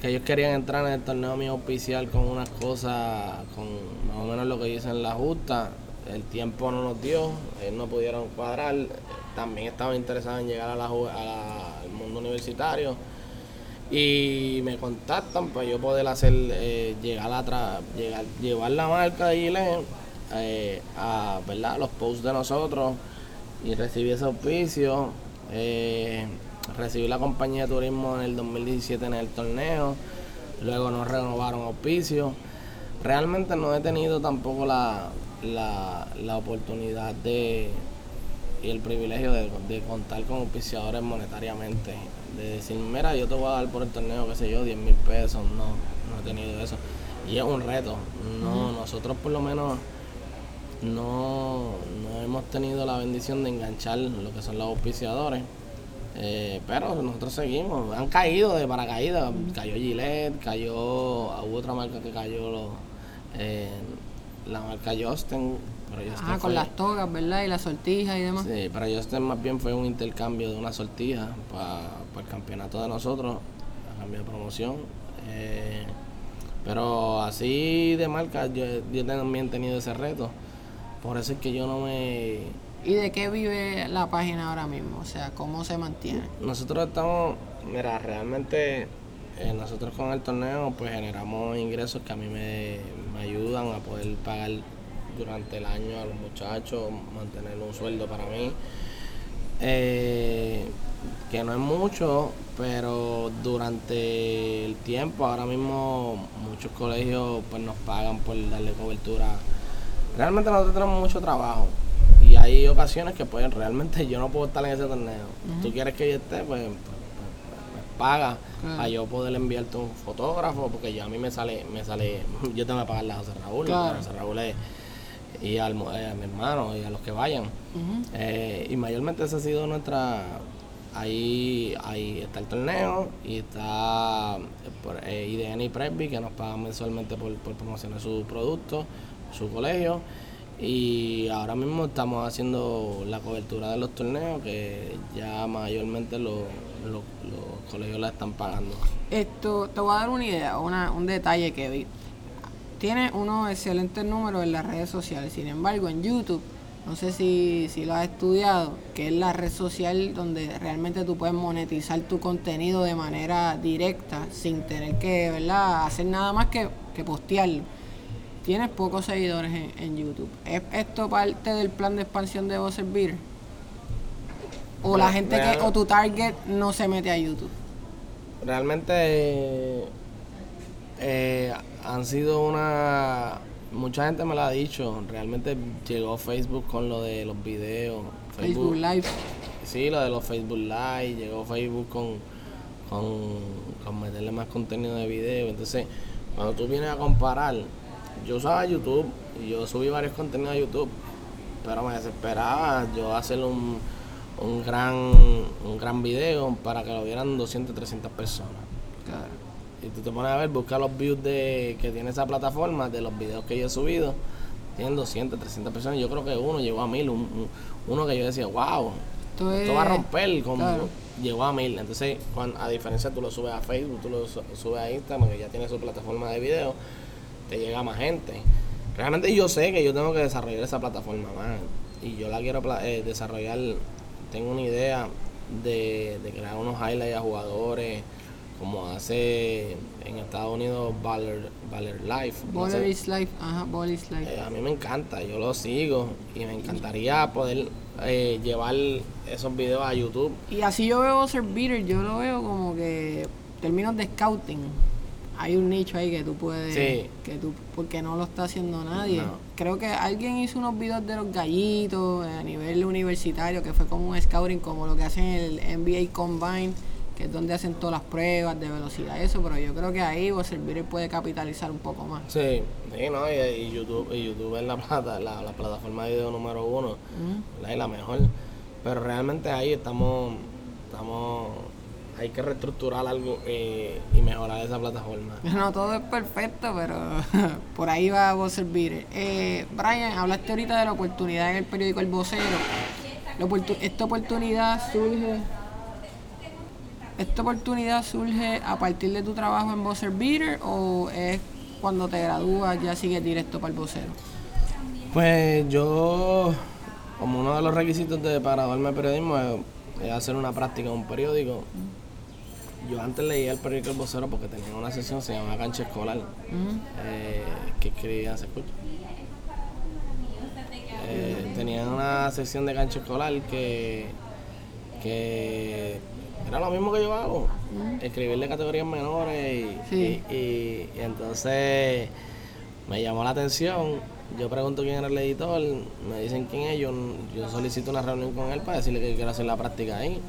que ellos querían entrar en el torneo mío oficial con unas cosas, con más o menos lo que dicen la justa. El tiempo no nos dio, ellos no pudieron cuadrar. También estaban interesados en llegar a la, a al mundo universitario. Y me contactan para yo poder hacer, eh, llegar a llegar, llevar la marca de Gillette eh, a ¿verdad? los posts de nosotros y recibí ese auspicio. Eh, recibí la compañía de turismo en el 2017 en el torneo. Luego nos renovaron auspicio. Realmente no he tenido tampoco la, la, la oportunidad de y el privilegio de, de contar con auspiciadores monetariamente. De decir, mira, yo te voy a dar por el torneo, qué sé yo, 10 mil pesos. No, no he tenido eso. Y es un reto. No, nosotros por lo menos no, no hemos tenido la bendición de enganchar lo que son los auspiciadores. Eh, pero nosotros seguimos. Han caído de paracaídas. Cayó Gillette, cayó. Hubo otra marca que cayó. lo- eh, la marca Justin. Pero Justin Ah, con las togas, ¿verdad? Y las sortijas y demás. Sí, para Justin más bien fue un intercambio de una sortija para el campeonato de nosotros, a cambio de promoción. Eh, pero así de marca, yo, yo también he tenido ese reto. Por eso es que yo no me... ¿Y de qué vive la página ahora mismo? O sea, ¿cómo se mantiene? Nosotros estamos, mira, realmente eh, nosotros con el torneo pues generamos ingresos que a mí me, me ayudan a poder pagar durante el año a los muchachos, mantener un sueldo para mí. Eh, que no es mucho, pero durante el tiempo, ahora mismo muchos colegios pues nos pagan por darle cobertura. Realmente nosotros tenemos mucho trabajo hay ocasiones que pues realmente yo no puedo estar en ese torneo. Tú quieres que yo esté, pues, pues, pues, pues, paga Claro. para yo poder enviarte un fotógrafo, porque ya a mí me sale, me sale, yo tengo que pagarle a José Raúl, Claro. a José Raúl es- y al eh, a mi hermano y a los que vayan. Eh, y mayormente esa ha sido nuestra. Ahí, ahí está el torneo y está por, eh, IDN y Presby que nos pagan mensualmente por, por promocionar su producto, su colegio. Y ahora mismo estamos haciendo la cobertura de los torneos que ya mayormente los, los- colegios la están pagando. Esto, te voy a dar una idea, una, un detalle que vi. Tiene unos excelentes números en las redes sociales, sin embargo, en YouTube no sé si, si lo has estudiado, que es la red social donde realmente tú puedes monetizar tu contenido de manera directa, sin tener que, ¿verdad?, hacer nada más que, que postearlo. Tienes pocos seguidores en, en YouTube. ¿Es esto parte del plan de expansión de Buzzer Beater? O la Real- gente que, o tu target no se mete a YouTube. Realmente eh, han sido una... Mucha gente me lo ha dicho. Realmente llegó Facebook con lo de los videos. Facebook Live. Sí, lo de los Facebook Live. Llegó Facebook con, con, con meterle más contenido de video. Entonces, cuando tú vienes a comparar, yo usaba YouTube y yo subí varios contenidos a YouTube. Pero me desesperaba yo hacer un, un gran un gran video para que lo vieran 200, 300 personas. Claro. Y tú te pones a ver, busca los views de, que tiene esa plataforma, de los videos que yo he subido, tienen 200, 300 personas. Yo creo que uno llegó a mil, un- un- uno que yo decía, wow, Esto, esto va a romper, claro. llegó a mil. Entonces, a diferencia, tú lo subes a Facebook, tú lo su- subes a Instagram, que ya tiene su plataforma de video, te llega más gente. Realmente yo sé que yo tengo que desarrollar esa plataforma más. Y yo la quiero eh, desarrollar, tengo una idea de, de crear unos highlights a jugadores, como hace en Estados Unidos Baller, Baller Life. No sé. Baller is Life. Ajá, Baller is Life. Eh, a mí me encanta, yo lo sigo y me encantaría poder eh, llevar esos videos a YouTube. Y así yo veo Buzzer Beater, yo lo veo como que términos de scouting. Hay un nicho ahí que tú puedes, Sí. que tú, porque no lo está haciendo nadie. No. Creo que alguien hizo unos videos de los gallitos eh, a nivel universitario, que fue como un scouting, como lo que hacen en el NBA Combine, que es donde hacen todas las pruebas de velocidad y eso, pero yo creo que ahí Buzzer Beater puede capitalizar un poco más. Sí, sí, no, y, y YouTube, y YouTube es la, plata, la, la plataforma de video número uno. ¿verdad? y la mejor. Pero realmente ahí estamos, estamos, hay que reestructurar algo eh, y mejorar esa plataforma. No todo es perfecto, pero por ahí va Buzzer Beater. Eh, Brian, hablaste ahorita de la oportunidad en el periódico El Vocero. Esta oportunidad surge. ¿Esta oportunidad surge a partir de tu trabajo en Buzzer Beater o es cuando te gradúas ya sigues directo para el vocero? Pues yo, como uno de los requisitos de, para darme periodismo es, es hacer una práctica en un periódico. Yo antes leía el periódico El Vocero porque tenía una sesión se llama Cancha Escolar, eh, que escribía, se escucha. Eh, tenían una sección de cancha escolar que, que era lo mismo que yo hago, escribirle categorías menores y, Sí. y- y- y entonces me llamó la atención. Yo pregunto quién era el editor, me dicen quién es, yo, yo solicito una reunión con él para decirle que quiero hacer la práctica ahí.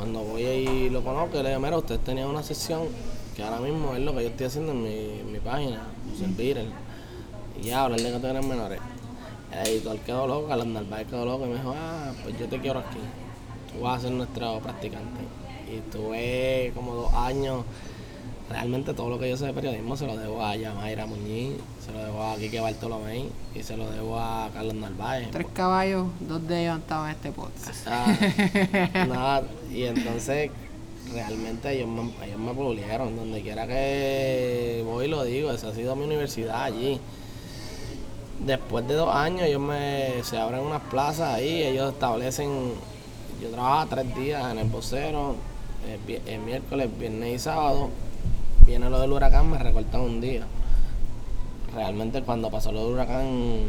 Cuando voy ahí y lo conozco, le digo, mira, usted tenía una sección que ahora mismo es lo que yo estoy haciendo en mi, mi página, servir y ya hablar de categorías menores. El editor quedó loco, Carlos Narváez quedó loco y me dijo, ah, pues yo te quiero aquí. Tú vas a ser nuestro practicante. Y estuve como dos años. Realmente todo lo que yo sé de periodismo se lo debo a Yamaira Muñiz, se lo debo a Quique Bartolomé y se lo debo a Carlos Narváez. Tres caballos, dos de ellos han estado en este podcast. Ah, nada, y entonces realmente ellos me, ellos me publicaron. Donde quiera que voy lo digo, esa ha sido mi universidad allí. Después de dos años ellos me, se abren unas plazas ahí, ellos establecen, yo trabajaba tres días en el vocero, el, el miércoles, viernes y sábado, viene lo del huracán, me recortan un día. Realmente cuando pasó lo del huracán,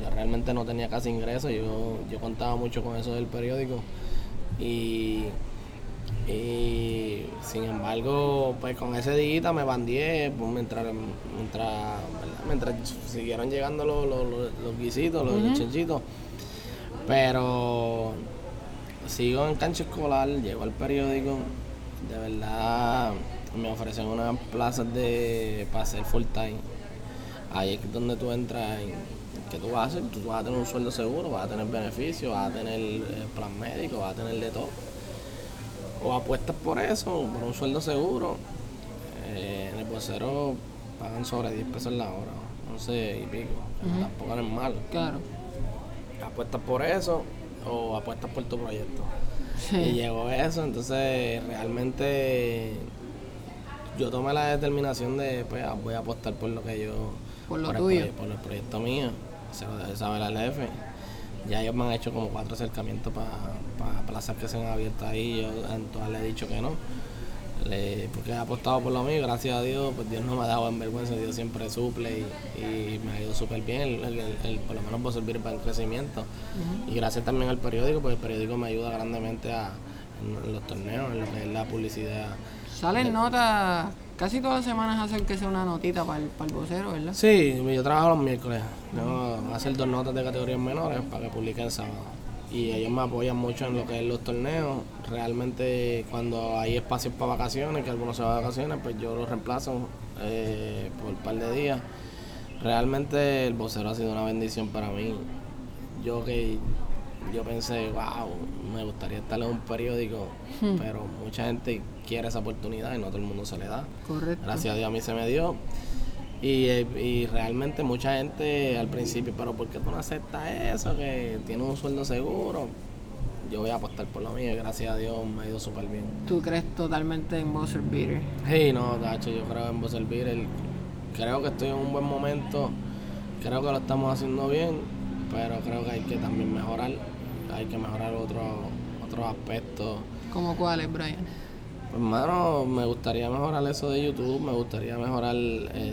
yo realmente no tenía casi ingresos, yo, yo contaba mucho con eso del periódico y, y sin embargo, pues con ese día me bandié pues, mientras, mientras, mientras siguieron llegando los, los, los, guisitos, los, los chinchitos. Pero sigo en cancha escolar, llego al periódico, de verdad me ofrecen unas plazas de para hacer full time. Ahí es donde tú entras en que tú vas a hacer, tú vas a tener un sueldo seguro, vas a tener beneficios, vas a tener eh, plan médico, vas a tener de todo. O apuestas por eso, por un sueldo seguro. Eh, en el vocero pagan sobre 10 pesos la hora, 11 y pico, que tampoco no es malo. Claro. Apuestas por eso o apuestas por tu proyecto. Y Sí. llegó eso, entonces realmente yo tomé la determinación de, pues, voy a apostar por lo que yo... Por lo el tuyo. proye- por el proyecto mío, se lo dejé saber al jefe. Ya ellos me han hecho como cuatro acercamientos para plazas que se han abierto ahí. Yo en todas le he dicho que no. Le, porque he apostado por lo mío, gracias a Dios, pues Dios no me ha dado en vergüenza, Dios siempre suple y, me ha ido súper bien, el, por lo menos puedo servir para el crecimiento. Y gracias también al periódico, porque el periódico me ayuda grandemente a, en, los torneos, en lo que es la publicidad. Salen notas, casi todas las semanas hacen que sea una notita para el, para el vocero, ¿verdad? Sí, yo trabajo los miércoles, tengo hacer dos notas de categorías menores para que publiquen sábado y ellos me apoyan mucho en lo que es los torneos. Realmente cuando hay espacios para vacaciones, que algunos se van de vacaciones, pues yo los reemplazo eh, por un par de días. Realmente el vocero ha sido una bendición para mí. Yo que yo pensé, wow, me gustaría estar en un periódico, hmm. pero mucha gente quiere esa oportunidad y no todo el mundo se le da. Correcto. Gracias a Dios a mí se me dio. Y, y, realmente mucha gente al principio, pero ¿por qué tú no aceptas eso? Que tiene un sueldo seguro. Yo voy a apostar por lo mío y gracias a Dios me ha ido súper bien. ¿Tú crees totalmente en Buzzer Beater? Sí, no, Tacho, yo creo en Buzzer Beater. Creo que estoy en un buen momento. Creo que lo estamos haciendo bien, pero creo que hay que también mejorar. Hay que mejorar otros otros aspectos. ¿Cómo cuáles, Brian? Hermano, me gustaría mejorar eso de YouTube, me gustaría mejorar. Eh,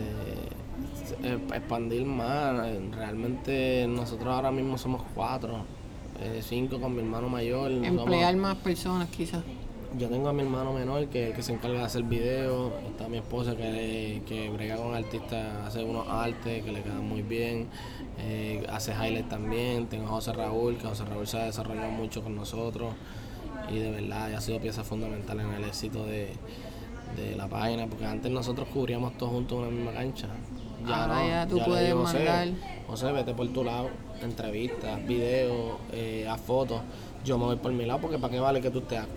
eh, expandir más. Realmente nosotros ahora mismo somos cuatro, eh, cinco con mi hermano mayor. Emplear más personas quizás. Yo tengo a mi hermano menor que, que se encarga de hacer videos, está mi esposa que, que brega con artistas, hace unos artes que le quedan muy bien, eh, hace highlights también, tengo a José Raúl, que José Raúl se ha desarrollado mucho con nosotros y de verdad ha sido pieza fundamental en el éxito de, de la página, porque antes nosotros cubríamos todos juntos en una misma cancha. Ya Ahora ya tú puedes mandar. José, vete por tu lado, entrevistas, videos, eh, a fotos. Yo me voy por mi lado porque para qué vale que tú estés aquí.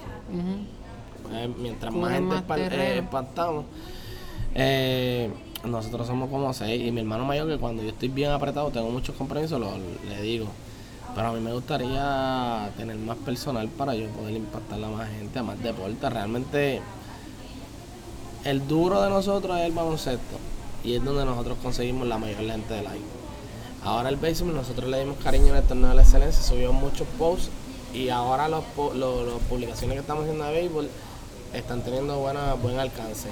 Pues, mientras más gente eh, espantamos, eh, nosotros somos como seis. Y mi hermano mayor, que cuando yo estoy bien apretado, tengo muchos compromisos, lo, le digo. Pero a mí me gustaría tener más personal para yo poder impactar a más gente, a más deporte. Realmente, el duro de nosotros es el baloncesto y es donde nosotros conseguimos la mayor lente de like. Ahora el béisbol nosotros le dimos cariño en el torneo de la excelencia, subimos muchos posts y ahora las publicaciones que estamos haciendo de béisbol están teniendo buena, buen alcance.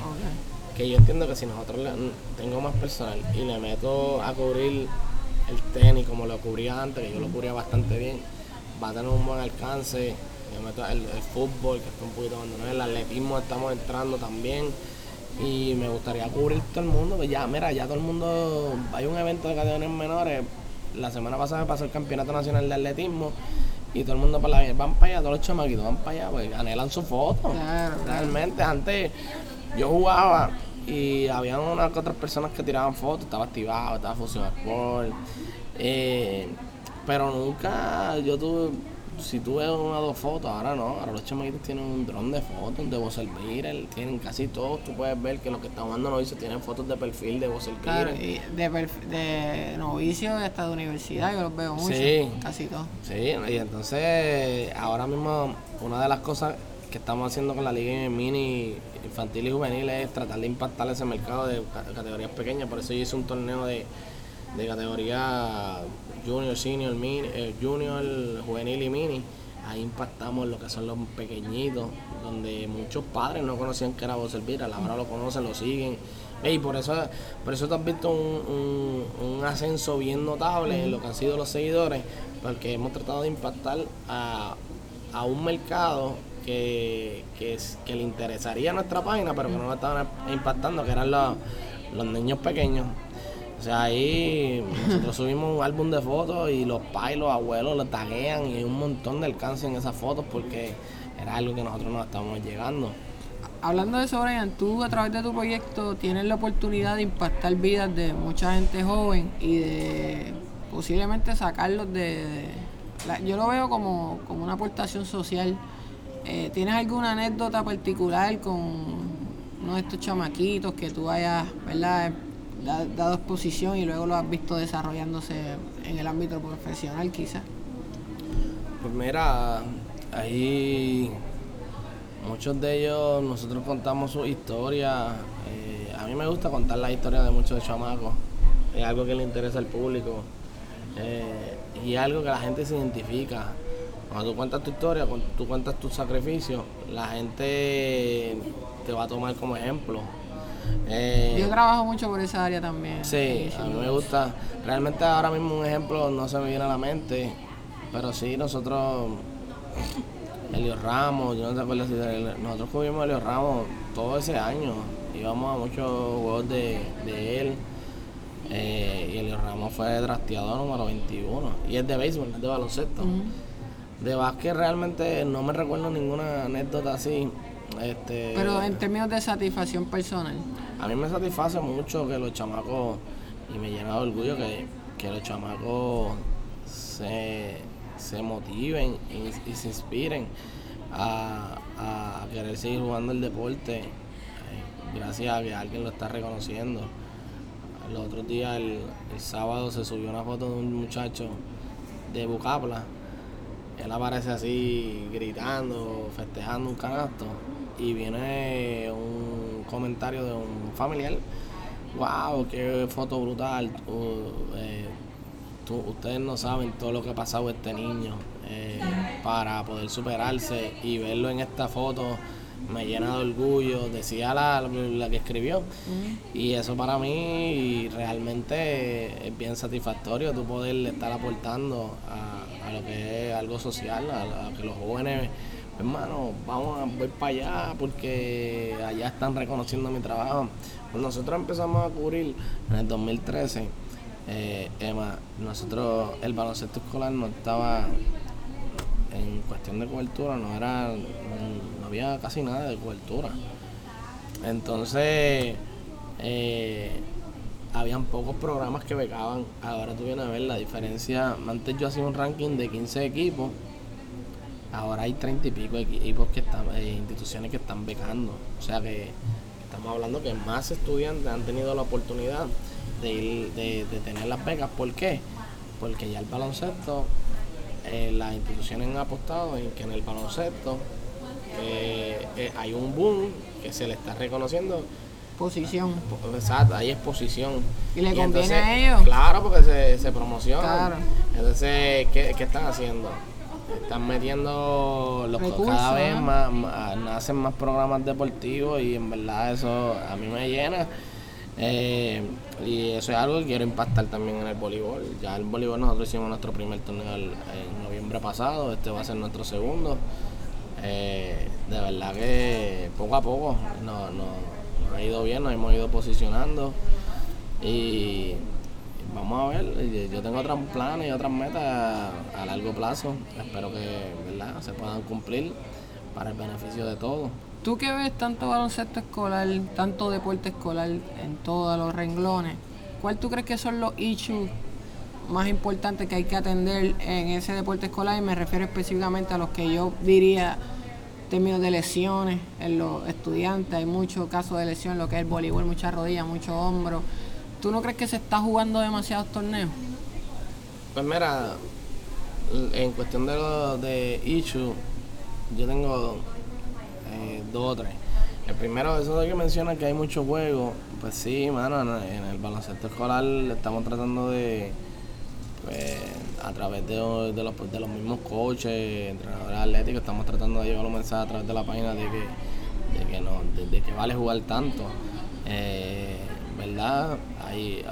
Que yo entiendo que si nosotros tengo más personal y le meto a cubrir el tenis como lo cubría antes, que yo lo cubría bastante bien, va a tener un buen alcance. El, el fútbol, que está un poquito abandonado, el atletismo estamos entrando también y me gustaría cubrir todo el mundo. Pues ya, mira, ya todo el mundo. Hay un evento de categorías menores. La semana pasada pasó el Campeonato Nacional de Atletismo y todo el mundo para la van para allá, todos los chamaquitos van para allá, pues anhelan su foto. Realmente, antes yo jugaba y había unas otras personas que tiraban fotos, estaba activado, estaba Fusion eh, pero nunca yo tuve si tú ves una o dos fotos, ahora no, ahora los chamaquitos tienen un dron de fotos de Bosel tienen casi todos, tú puedes ver que los que están jugando novicio tienen fotos de perfil de Bosel claro, y de, de novicio hasta de universidad, yo los veo mucho, casi todos. Sí, y entonces ahora mismo una de las cosas que estamos haciendo con la liga mini infantil y juvenil es tratar de impactar ese mercado de categorías pequeñas, por eso yo hice un torneo de, de categoría junior, senior, mini, eh, junior, juvenil y mini, ahí impactamos lo que son los pequeñitos, donde muchos padres no conocían que era Voz Elvira, ahora lo conocen, lo siguen. Y por eso, por eso te has visto un, un, ascenso bien notable en lo que han sido los seguidores, porque hemos tratado de impactar a, a un mercado que, que, le interesaría a nuestra página, pero que no lo estaban impactando, que eran los, los niños pequeños. O sea, ahí nosotros subimos un álbum de fotos y los pais, los abuelos lo taguean y hay un montón de alcance en esas fotos porque era algo que nosotros no estábamos llegando. Hablando de eso, Brian, tú a través de tu proyecto tienes la oportunidad de impactar vidas de mucha gente joven y de posiblemente sacarlos de... yo lo veo como, como una aportación social. Eh, ¿Tienes alguna anécdota particular con uno de estos chamaquitos que tú hayas, ¿verdad? dado exposición y luego lo has visto desarrollándose en el ámbito profesional quizás? Pues mira, ahí muchos de ellos nosotros contamos su historia. Eh, a mí me gusta contar la historia de muchos chamacos. Es algo que le interesa al público. Eh, y algo que la gente se identifica. Cuando tú cuentas tu historia, cuando tú cuentas tus sacrificios, la gente te va a tomar como ejemplo. Eh, Yo trabajo mucho por esa área también. Sí, a mí me gusta. Realmente ahora mismo un ejemplo no se me viene a la mente, pero sí, nosotros, Elio Ramos, yo no sé acuerdo si nosotros cubrimos Elio Ramos todo ese año. Íbamos a muchos juegos de, él. Eh, y Elio Ramos fue drafteado número 21. Y es de béisbol, es de baloncesto. De básquet realmente no me recuerdo ninguna anécdota así. Este, Pero en términos de satisfacción personal. A mí me satisface mucho que los chamacos, y me llena de orgullo que, los chamacos se, motiven y, se inspiren a, querer seguir jugando el deporte eh, gracias a que alguien lo está reconociendo. El otro día, el, el sábado, se subió una foto de un muchacho de Bucapla él aparece así gritando, festejando un canasto y viene un comentario de un familiar, wow, qué foto brutal, eh, ustedes no saben todo lo que ha pasado este niño eh, para poder superarse y verlo en esta foto me llena de orgullo, decía la, la que escribió. Y eso para mí realmente es bien satisfactorio, tú poder estar aportando a, a lo que es algo social, a, que los jóvenes, hermano, vamos a ir para allá porque allá están reconociendo mi trabajo. Pues nosotros empezamos a cubrir en el 2013. Eh, Emma, nosotros el baloncesto escolar no estaba en cuestión de cobertura, no era había casi nada de cobertura. Entonces, eh, habían pocos programas que becaban. Ahora tú vienes a ver la diferencia. Antes yo hacía un ranking de 15 equipos. Ahora hay 30 y pico equipos que están, eh, instituciones que están becando. O sea que estamos hablando que más estudiantes han tenido la oportunidad de, ir, de, tener las becas. ¿Por qué? Porque ya el baloncesto, eh, las instituciones han apostado en que en el baloncesto eh, eh, hay un boom que se le está reconociendo. Posición. Exacto, hay exposición. ¿Y le conviene a ellos? Claro, porque se, se promociona. Entonces, ¿qué, están haciendo? Están metiendo los cada vez más, nacen más programas deportivos y en verdad eso a mí me llena. Eh, y eso es algo que quiero impactar también en el voleibol. Ya el voleibol nosotros hicimos nuestro primer torneo en noviembre pasado, este va a ser nuestro segundo. Eh, de verdad que poco a poco nos ha ido bien, nos hemos ido posicionando y vamos a ver, yo tengo otros planes y otras metas a, largo plazo, espero que ¿verdad? se puedan cumplir para el beneficio de todos. Tú que ves tanto baloncesto escolar, tanto deporte escolar en todos los renglones, ¿cuál tú crees que son los issues más importantes que hay que atender en ese deporte escolar? Y me refiero específicamente a los que yo diría términos de lesiones en los estudiantes, hay muchos casos de lesión, lo que es el voleibol, muchas rodillas, muchos hombros. ¿Tú no crees que se está jugando demasiados torneos? Pues mira, en cuestión de lo de issue, yo tengo eh, dos o tres. El primero, eso de que menciona que hay muchos juegos, pues sí, mano, en el baloncesto escolar estamos tratando de, pues, a través de, los, de los mismos coaches, entrenadores atléticos, estamos tratando de llevar un mensaje a través de la página de que, de que, no, de, que vale jugar tanto. Eh, ¿Verdad? Ahí,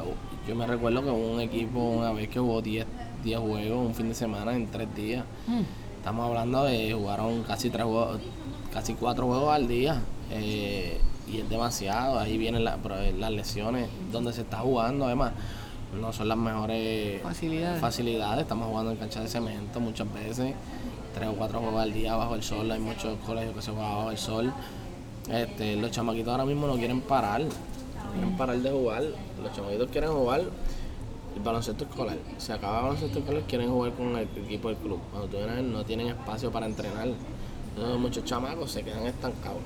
yo me recuerdo que un equipo una vez que jugó 10 juegos un fin de semana en 3 días. Mm. Estamos hablando de jugaron casi tres juegos, casi cuatro juegos al día. Eh, y es demasiado. Ahí vienen las lesiones donde se está jugando. Además, no son las mejores facilidades. Estamos jugando en cancha de cemento muchas veces, tres o cuatro juegos al día bajo el sol. Hay muchos colegios que se juegan bajo el sol. Este, los chamaquitos ahora mismo no quieren parar, no quieren parar de jugar. Los chamaquitos quieren jugar el baloncesto escolar. Se acaba el baloncesto escolar, quieren jugar con el equipo del club. Cuando tú vienes, no tienen espacio para entrenar. Entonces, muchos chamacos se quedan estancados.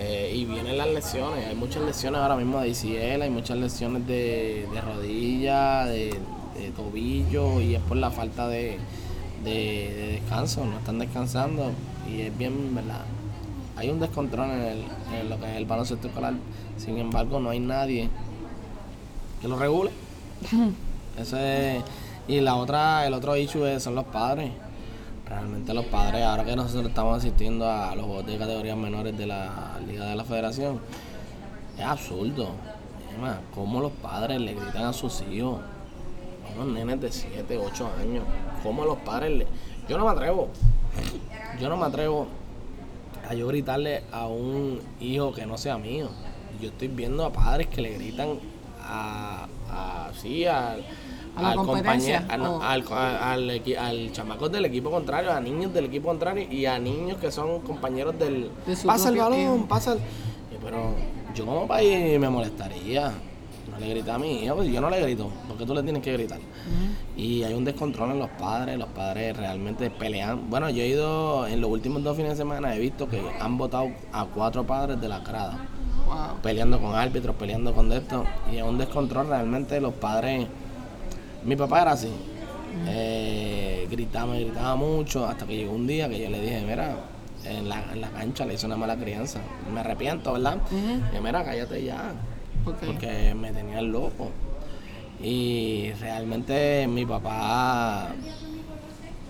Eh, y vienen las lesiones, hay muchas lesiones ahora mismo de ICL, hay muchas lesiones de, de rodilla, de, tobillo, y es por la falta de, descanso, no están descansando, y es bien, ¿verdad? Hay un descontrol en, lo que es el baloncesto escolar, sin embargo, no hay nadie que lo regule. Eso es, Y la otra, el otro issue es- son los padres. Realmente los padres, ahora que nosotros estamos asistiendo a los juegos de categorías menores de la Liga de la Federación, es absurdo. Cómo los padres le gritan a sus hijos, a unos nenes de 7, 8 años, cómo los padres le... Yo no me atrevo, yo no me atrevo a yo gritarle a un hijo que no sea mío. Yo estoy viendo a padres que le gritan a, a sí, al, ¿A la al competencia? al, al, equi- al chamaco del equipo contrario, a niños del equipo contrario y a niños que son compañeros del... De pasa el balón, equipo". pasa el... Pero yo como país me molestaría. No le grita a mi hijo, pues yo no le grito. porque tú le tienes que gritar? Y hay un descontrol en los padres, los padres realmente pelean. Bueno, yo he ido en los últimos dos fines de semana, he visto que han votado a cuatro padres de la grada, Wow. peleando con árbitros, peleando con esto. Y es un descontrol realmente los padres. Mi papá era así. Eh, gritaba, me gritaba mucho, hasta que llegó un día que yo le dije, mira, en la, en la cancha le hice una mala crianza. Me arrepiento, ¿verdad? Y yo, mira, cállate ya ¿Por qué? porque me tenían loco. Y realmente mi papá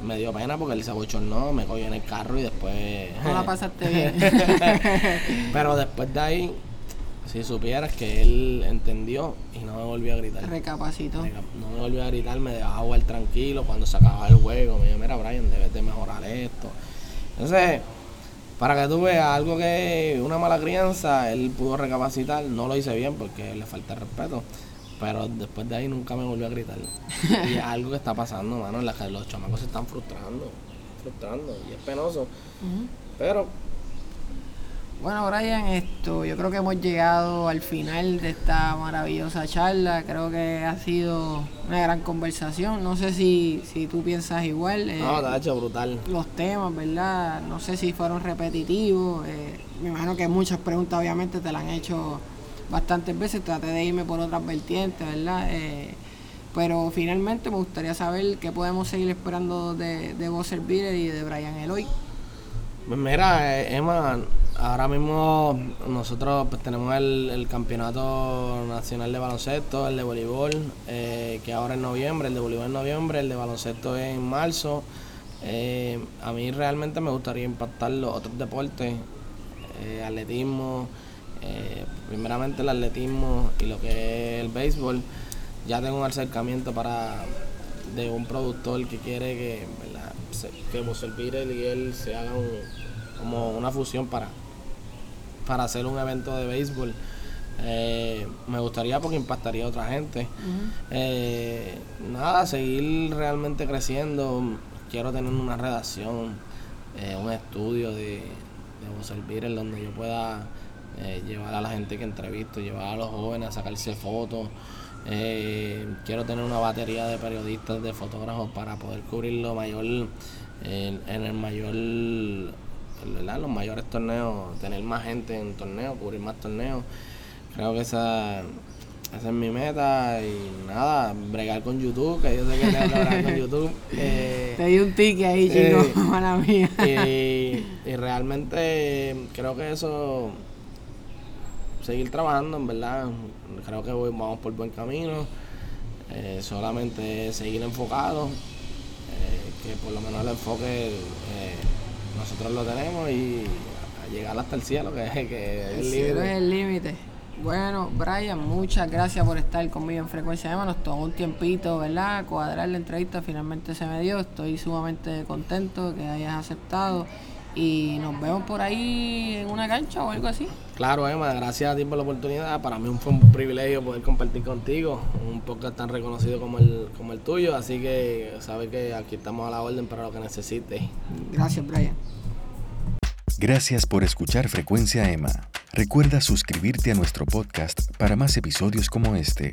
me dio pena porque él se abochornó, me cogió en el carro y después... No la pasaste bien. Pero después de ahí, si supieras que él entendió y no me volvió a gritar. Recapacito. No me volvió a gritar, me dejaba jugar tranquilo cuando se acababa el juego. Me dijo, mira Brian, debes de mejorar esto. Entonces, para que tú veas algo que una mala crianza, él pudo recapacitar, no lo hice bien porque le falta el respeto. Pero después de ahí nunca me volvió a gritar. Y es algo que está pasando, mano, en la que los chamacos se están frustrando, frustrando, y es penoso. Pero Bueno, Brian, esto, yo creo que hemos llegado al final de esta maravillosa charla. Creo que ha sido una gran conversación. No sé si, si tú piensas igual. eh, no, te ha hecho brutal. los temas, ¿verdad? No sé si fueron repetitivos. eh, me imagino que muchas preguntas obviamente te las han hecho bastantes veces. Traté de irme por otras vertientes, ¿verdad? Eh, pero finalmente me gustaría saber qué podemos seguir esperando de, de Buzzer Beater y de Brian Eloy. Pues mira, Emma, ahora mismo nosotros pues, tenemos el, campeonato nacional de baloncesto, el de voleibol, eh, que ahora es noviembre, el de voleibol en noviembre, el de baloncesto es en marzo. Eh, a mí realmente me gustaría impactar los otros deportes, eh, atletismo, primeramente el atletismo y lo que es el béisbol. Ya tengo un acercamiento para de un productor que quiere que, ¿verdad? Que y él se hagan un- como una fusión para, para hacer un evento de béisbol. Eh, me gustaría porque impactaría a otra gente. Eh, nada, seguir realmente creciendo. Quiero tener una redacción, eh, un estudio de, de Beater donde yo pueda eh, llevar a la gente que entrevisto, llevar a los jóvenes a sacarse fotos. Eh, quiero tener una batería de periodistas, de fotógrafos para poder cubrir lo mayor, en, en el mayor, ¿verdad? los mayores torneos, tener más gente en torneos, cubrir más torneos. Creo que esa, esa es mi meta y nada, bregar con YouTube, que yo sé que tengo que bregar con YouTube. eh, Te di un ticket ahí, Eh, chico, mala mía. y, y realmente creo que eso seguir trabajando en verdad creo que voy- vamos por buen camino Eh, solamente seguir enfocado eh, que por lo menos el enfoque eh, nosotros lo tenemos y a llegar hasta el cielo que, que es El cielo es límite el límite. Bueno, Brian, muchas gracias por estar conmigo en Frecuencia Ema. Nos tomó un tiempito, ¿verdad? Cuadrar la entrevista, finalmente se me dio. Estoy sumamente contento que hayas aceptado. Y nos vemos por ahí en una cancha o algo así. Claro, Emma, gracias a ti por la oportunidad. Para mí fue un privilegio poder compartir contigo un podcast tan reconocido como el, como el tuyo. Así que sabes que aquí estamos a la orden para lo que necesites. Gracias, Brian. Gracias por escuchar Frecuencia Emma. Recuerda suscribirte a nuestro podcast para más episodios como este.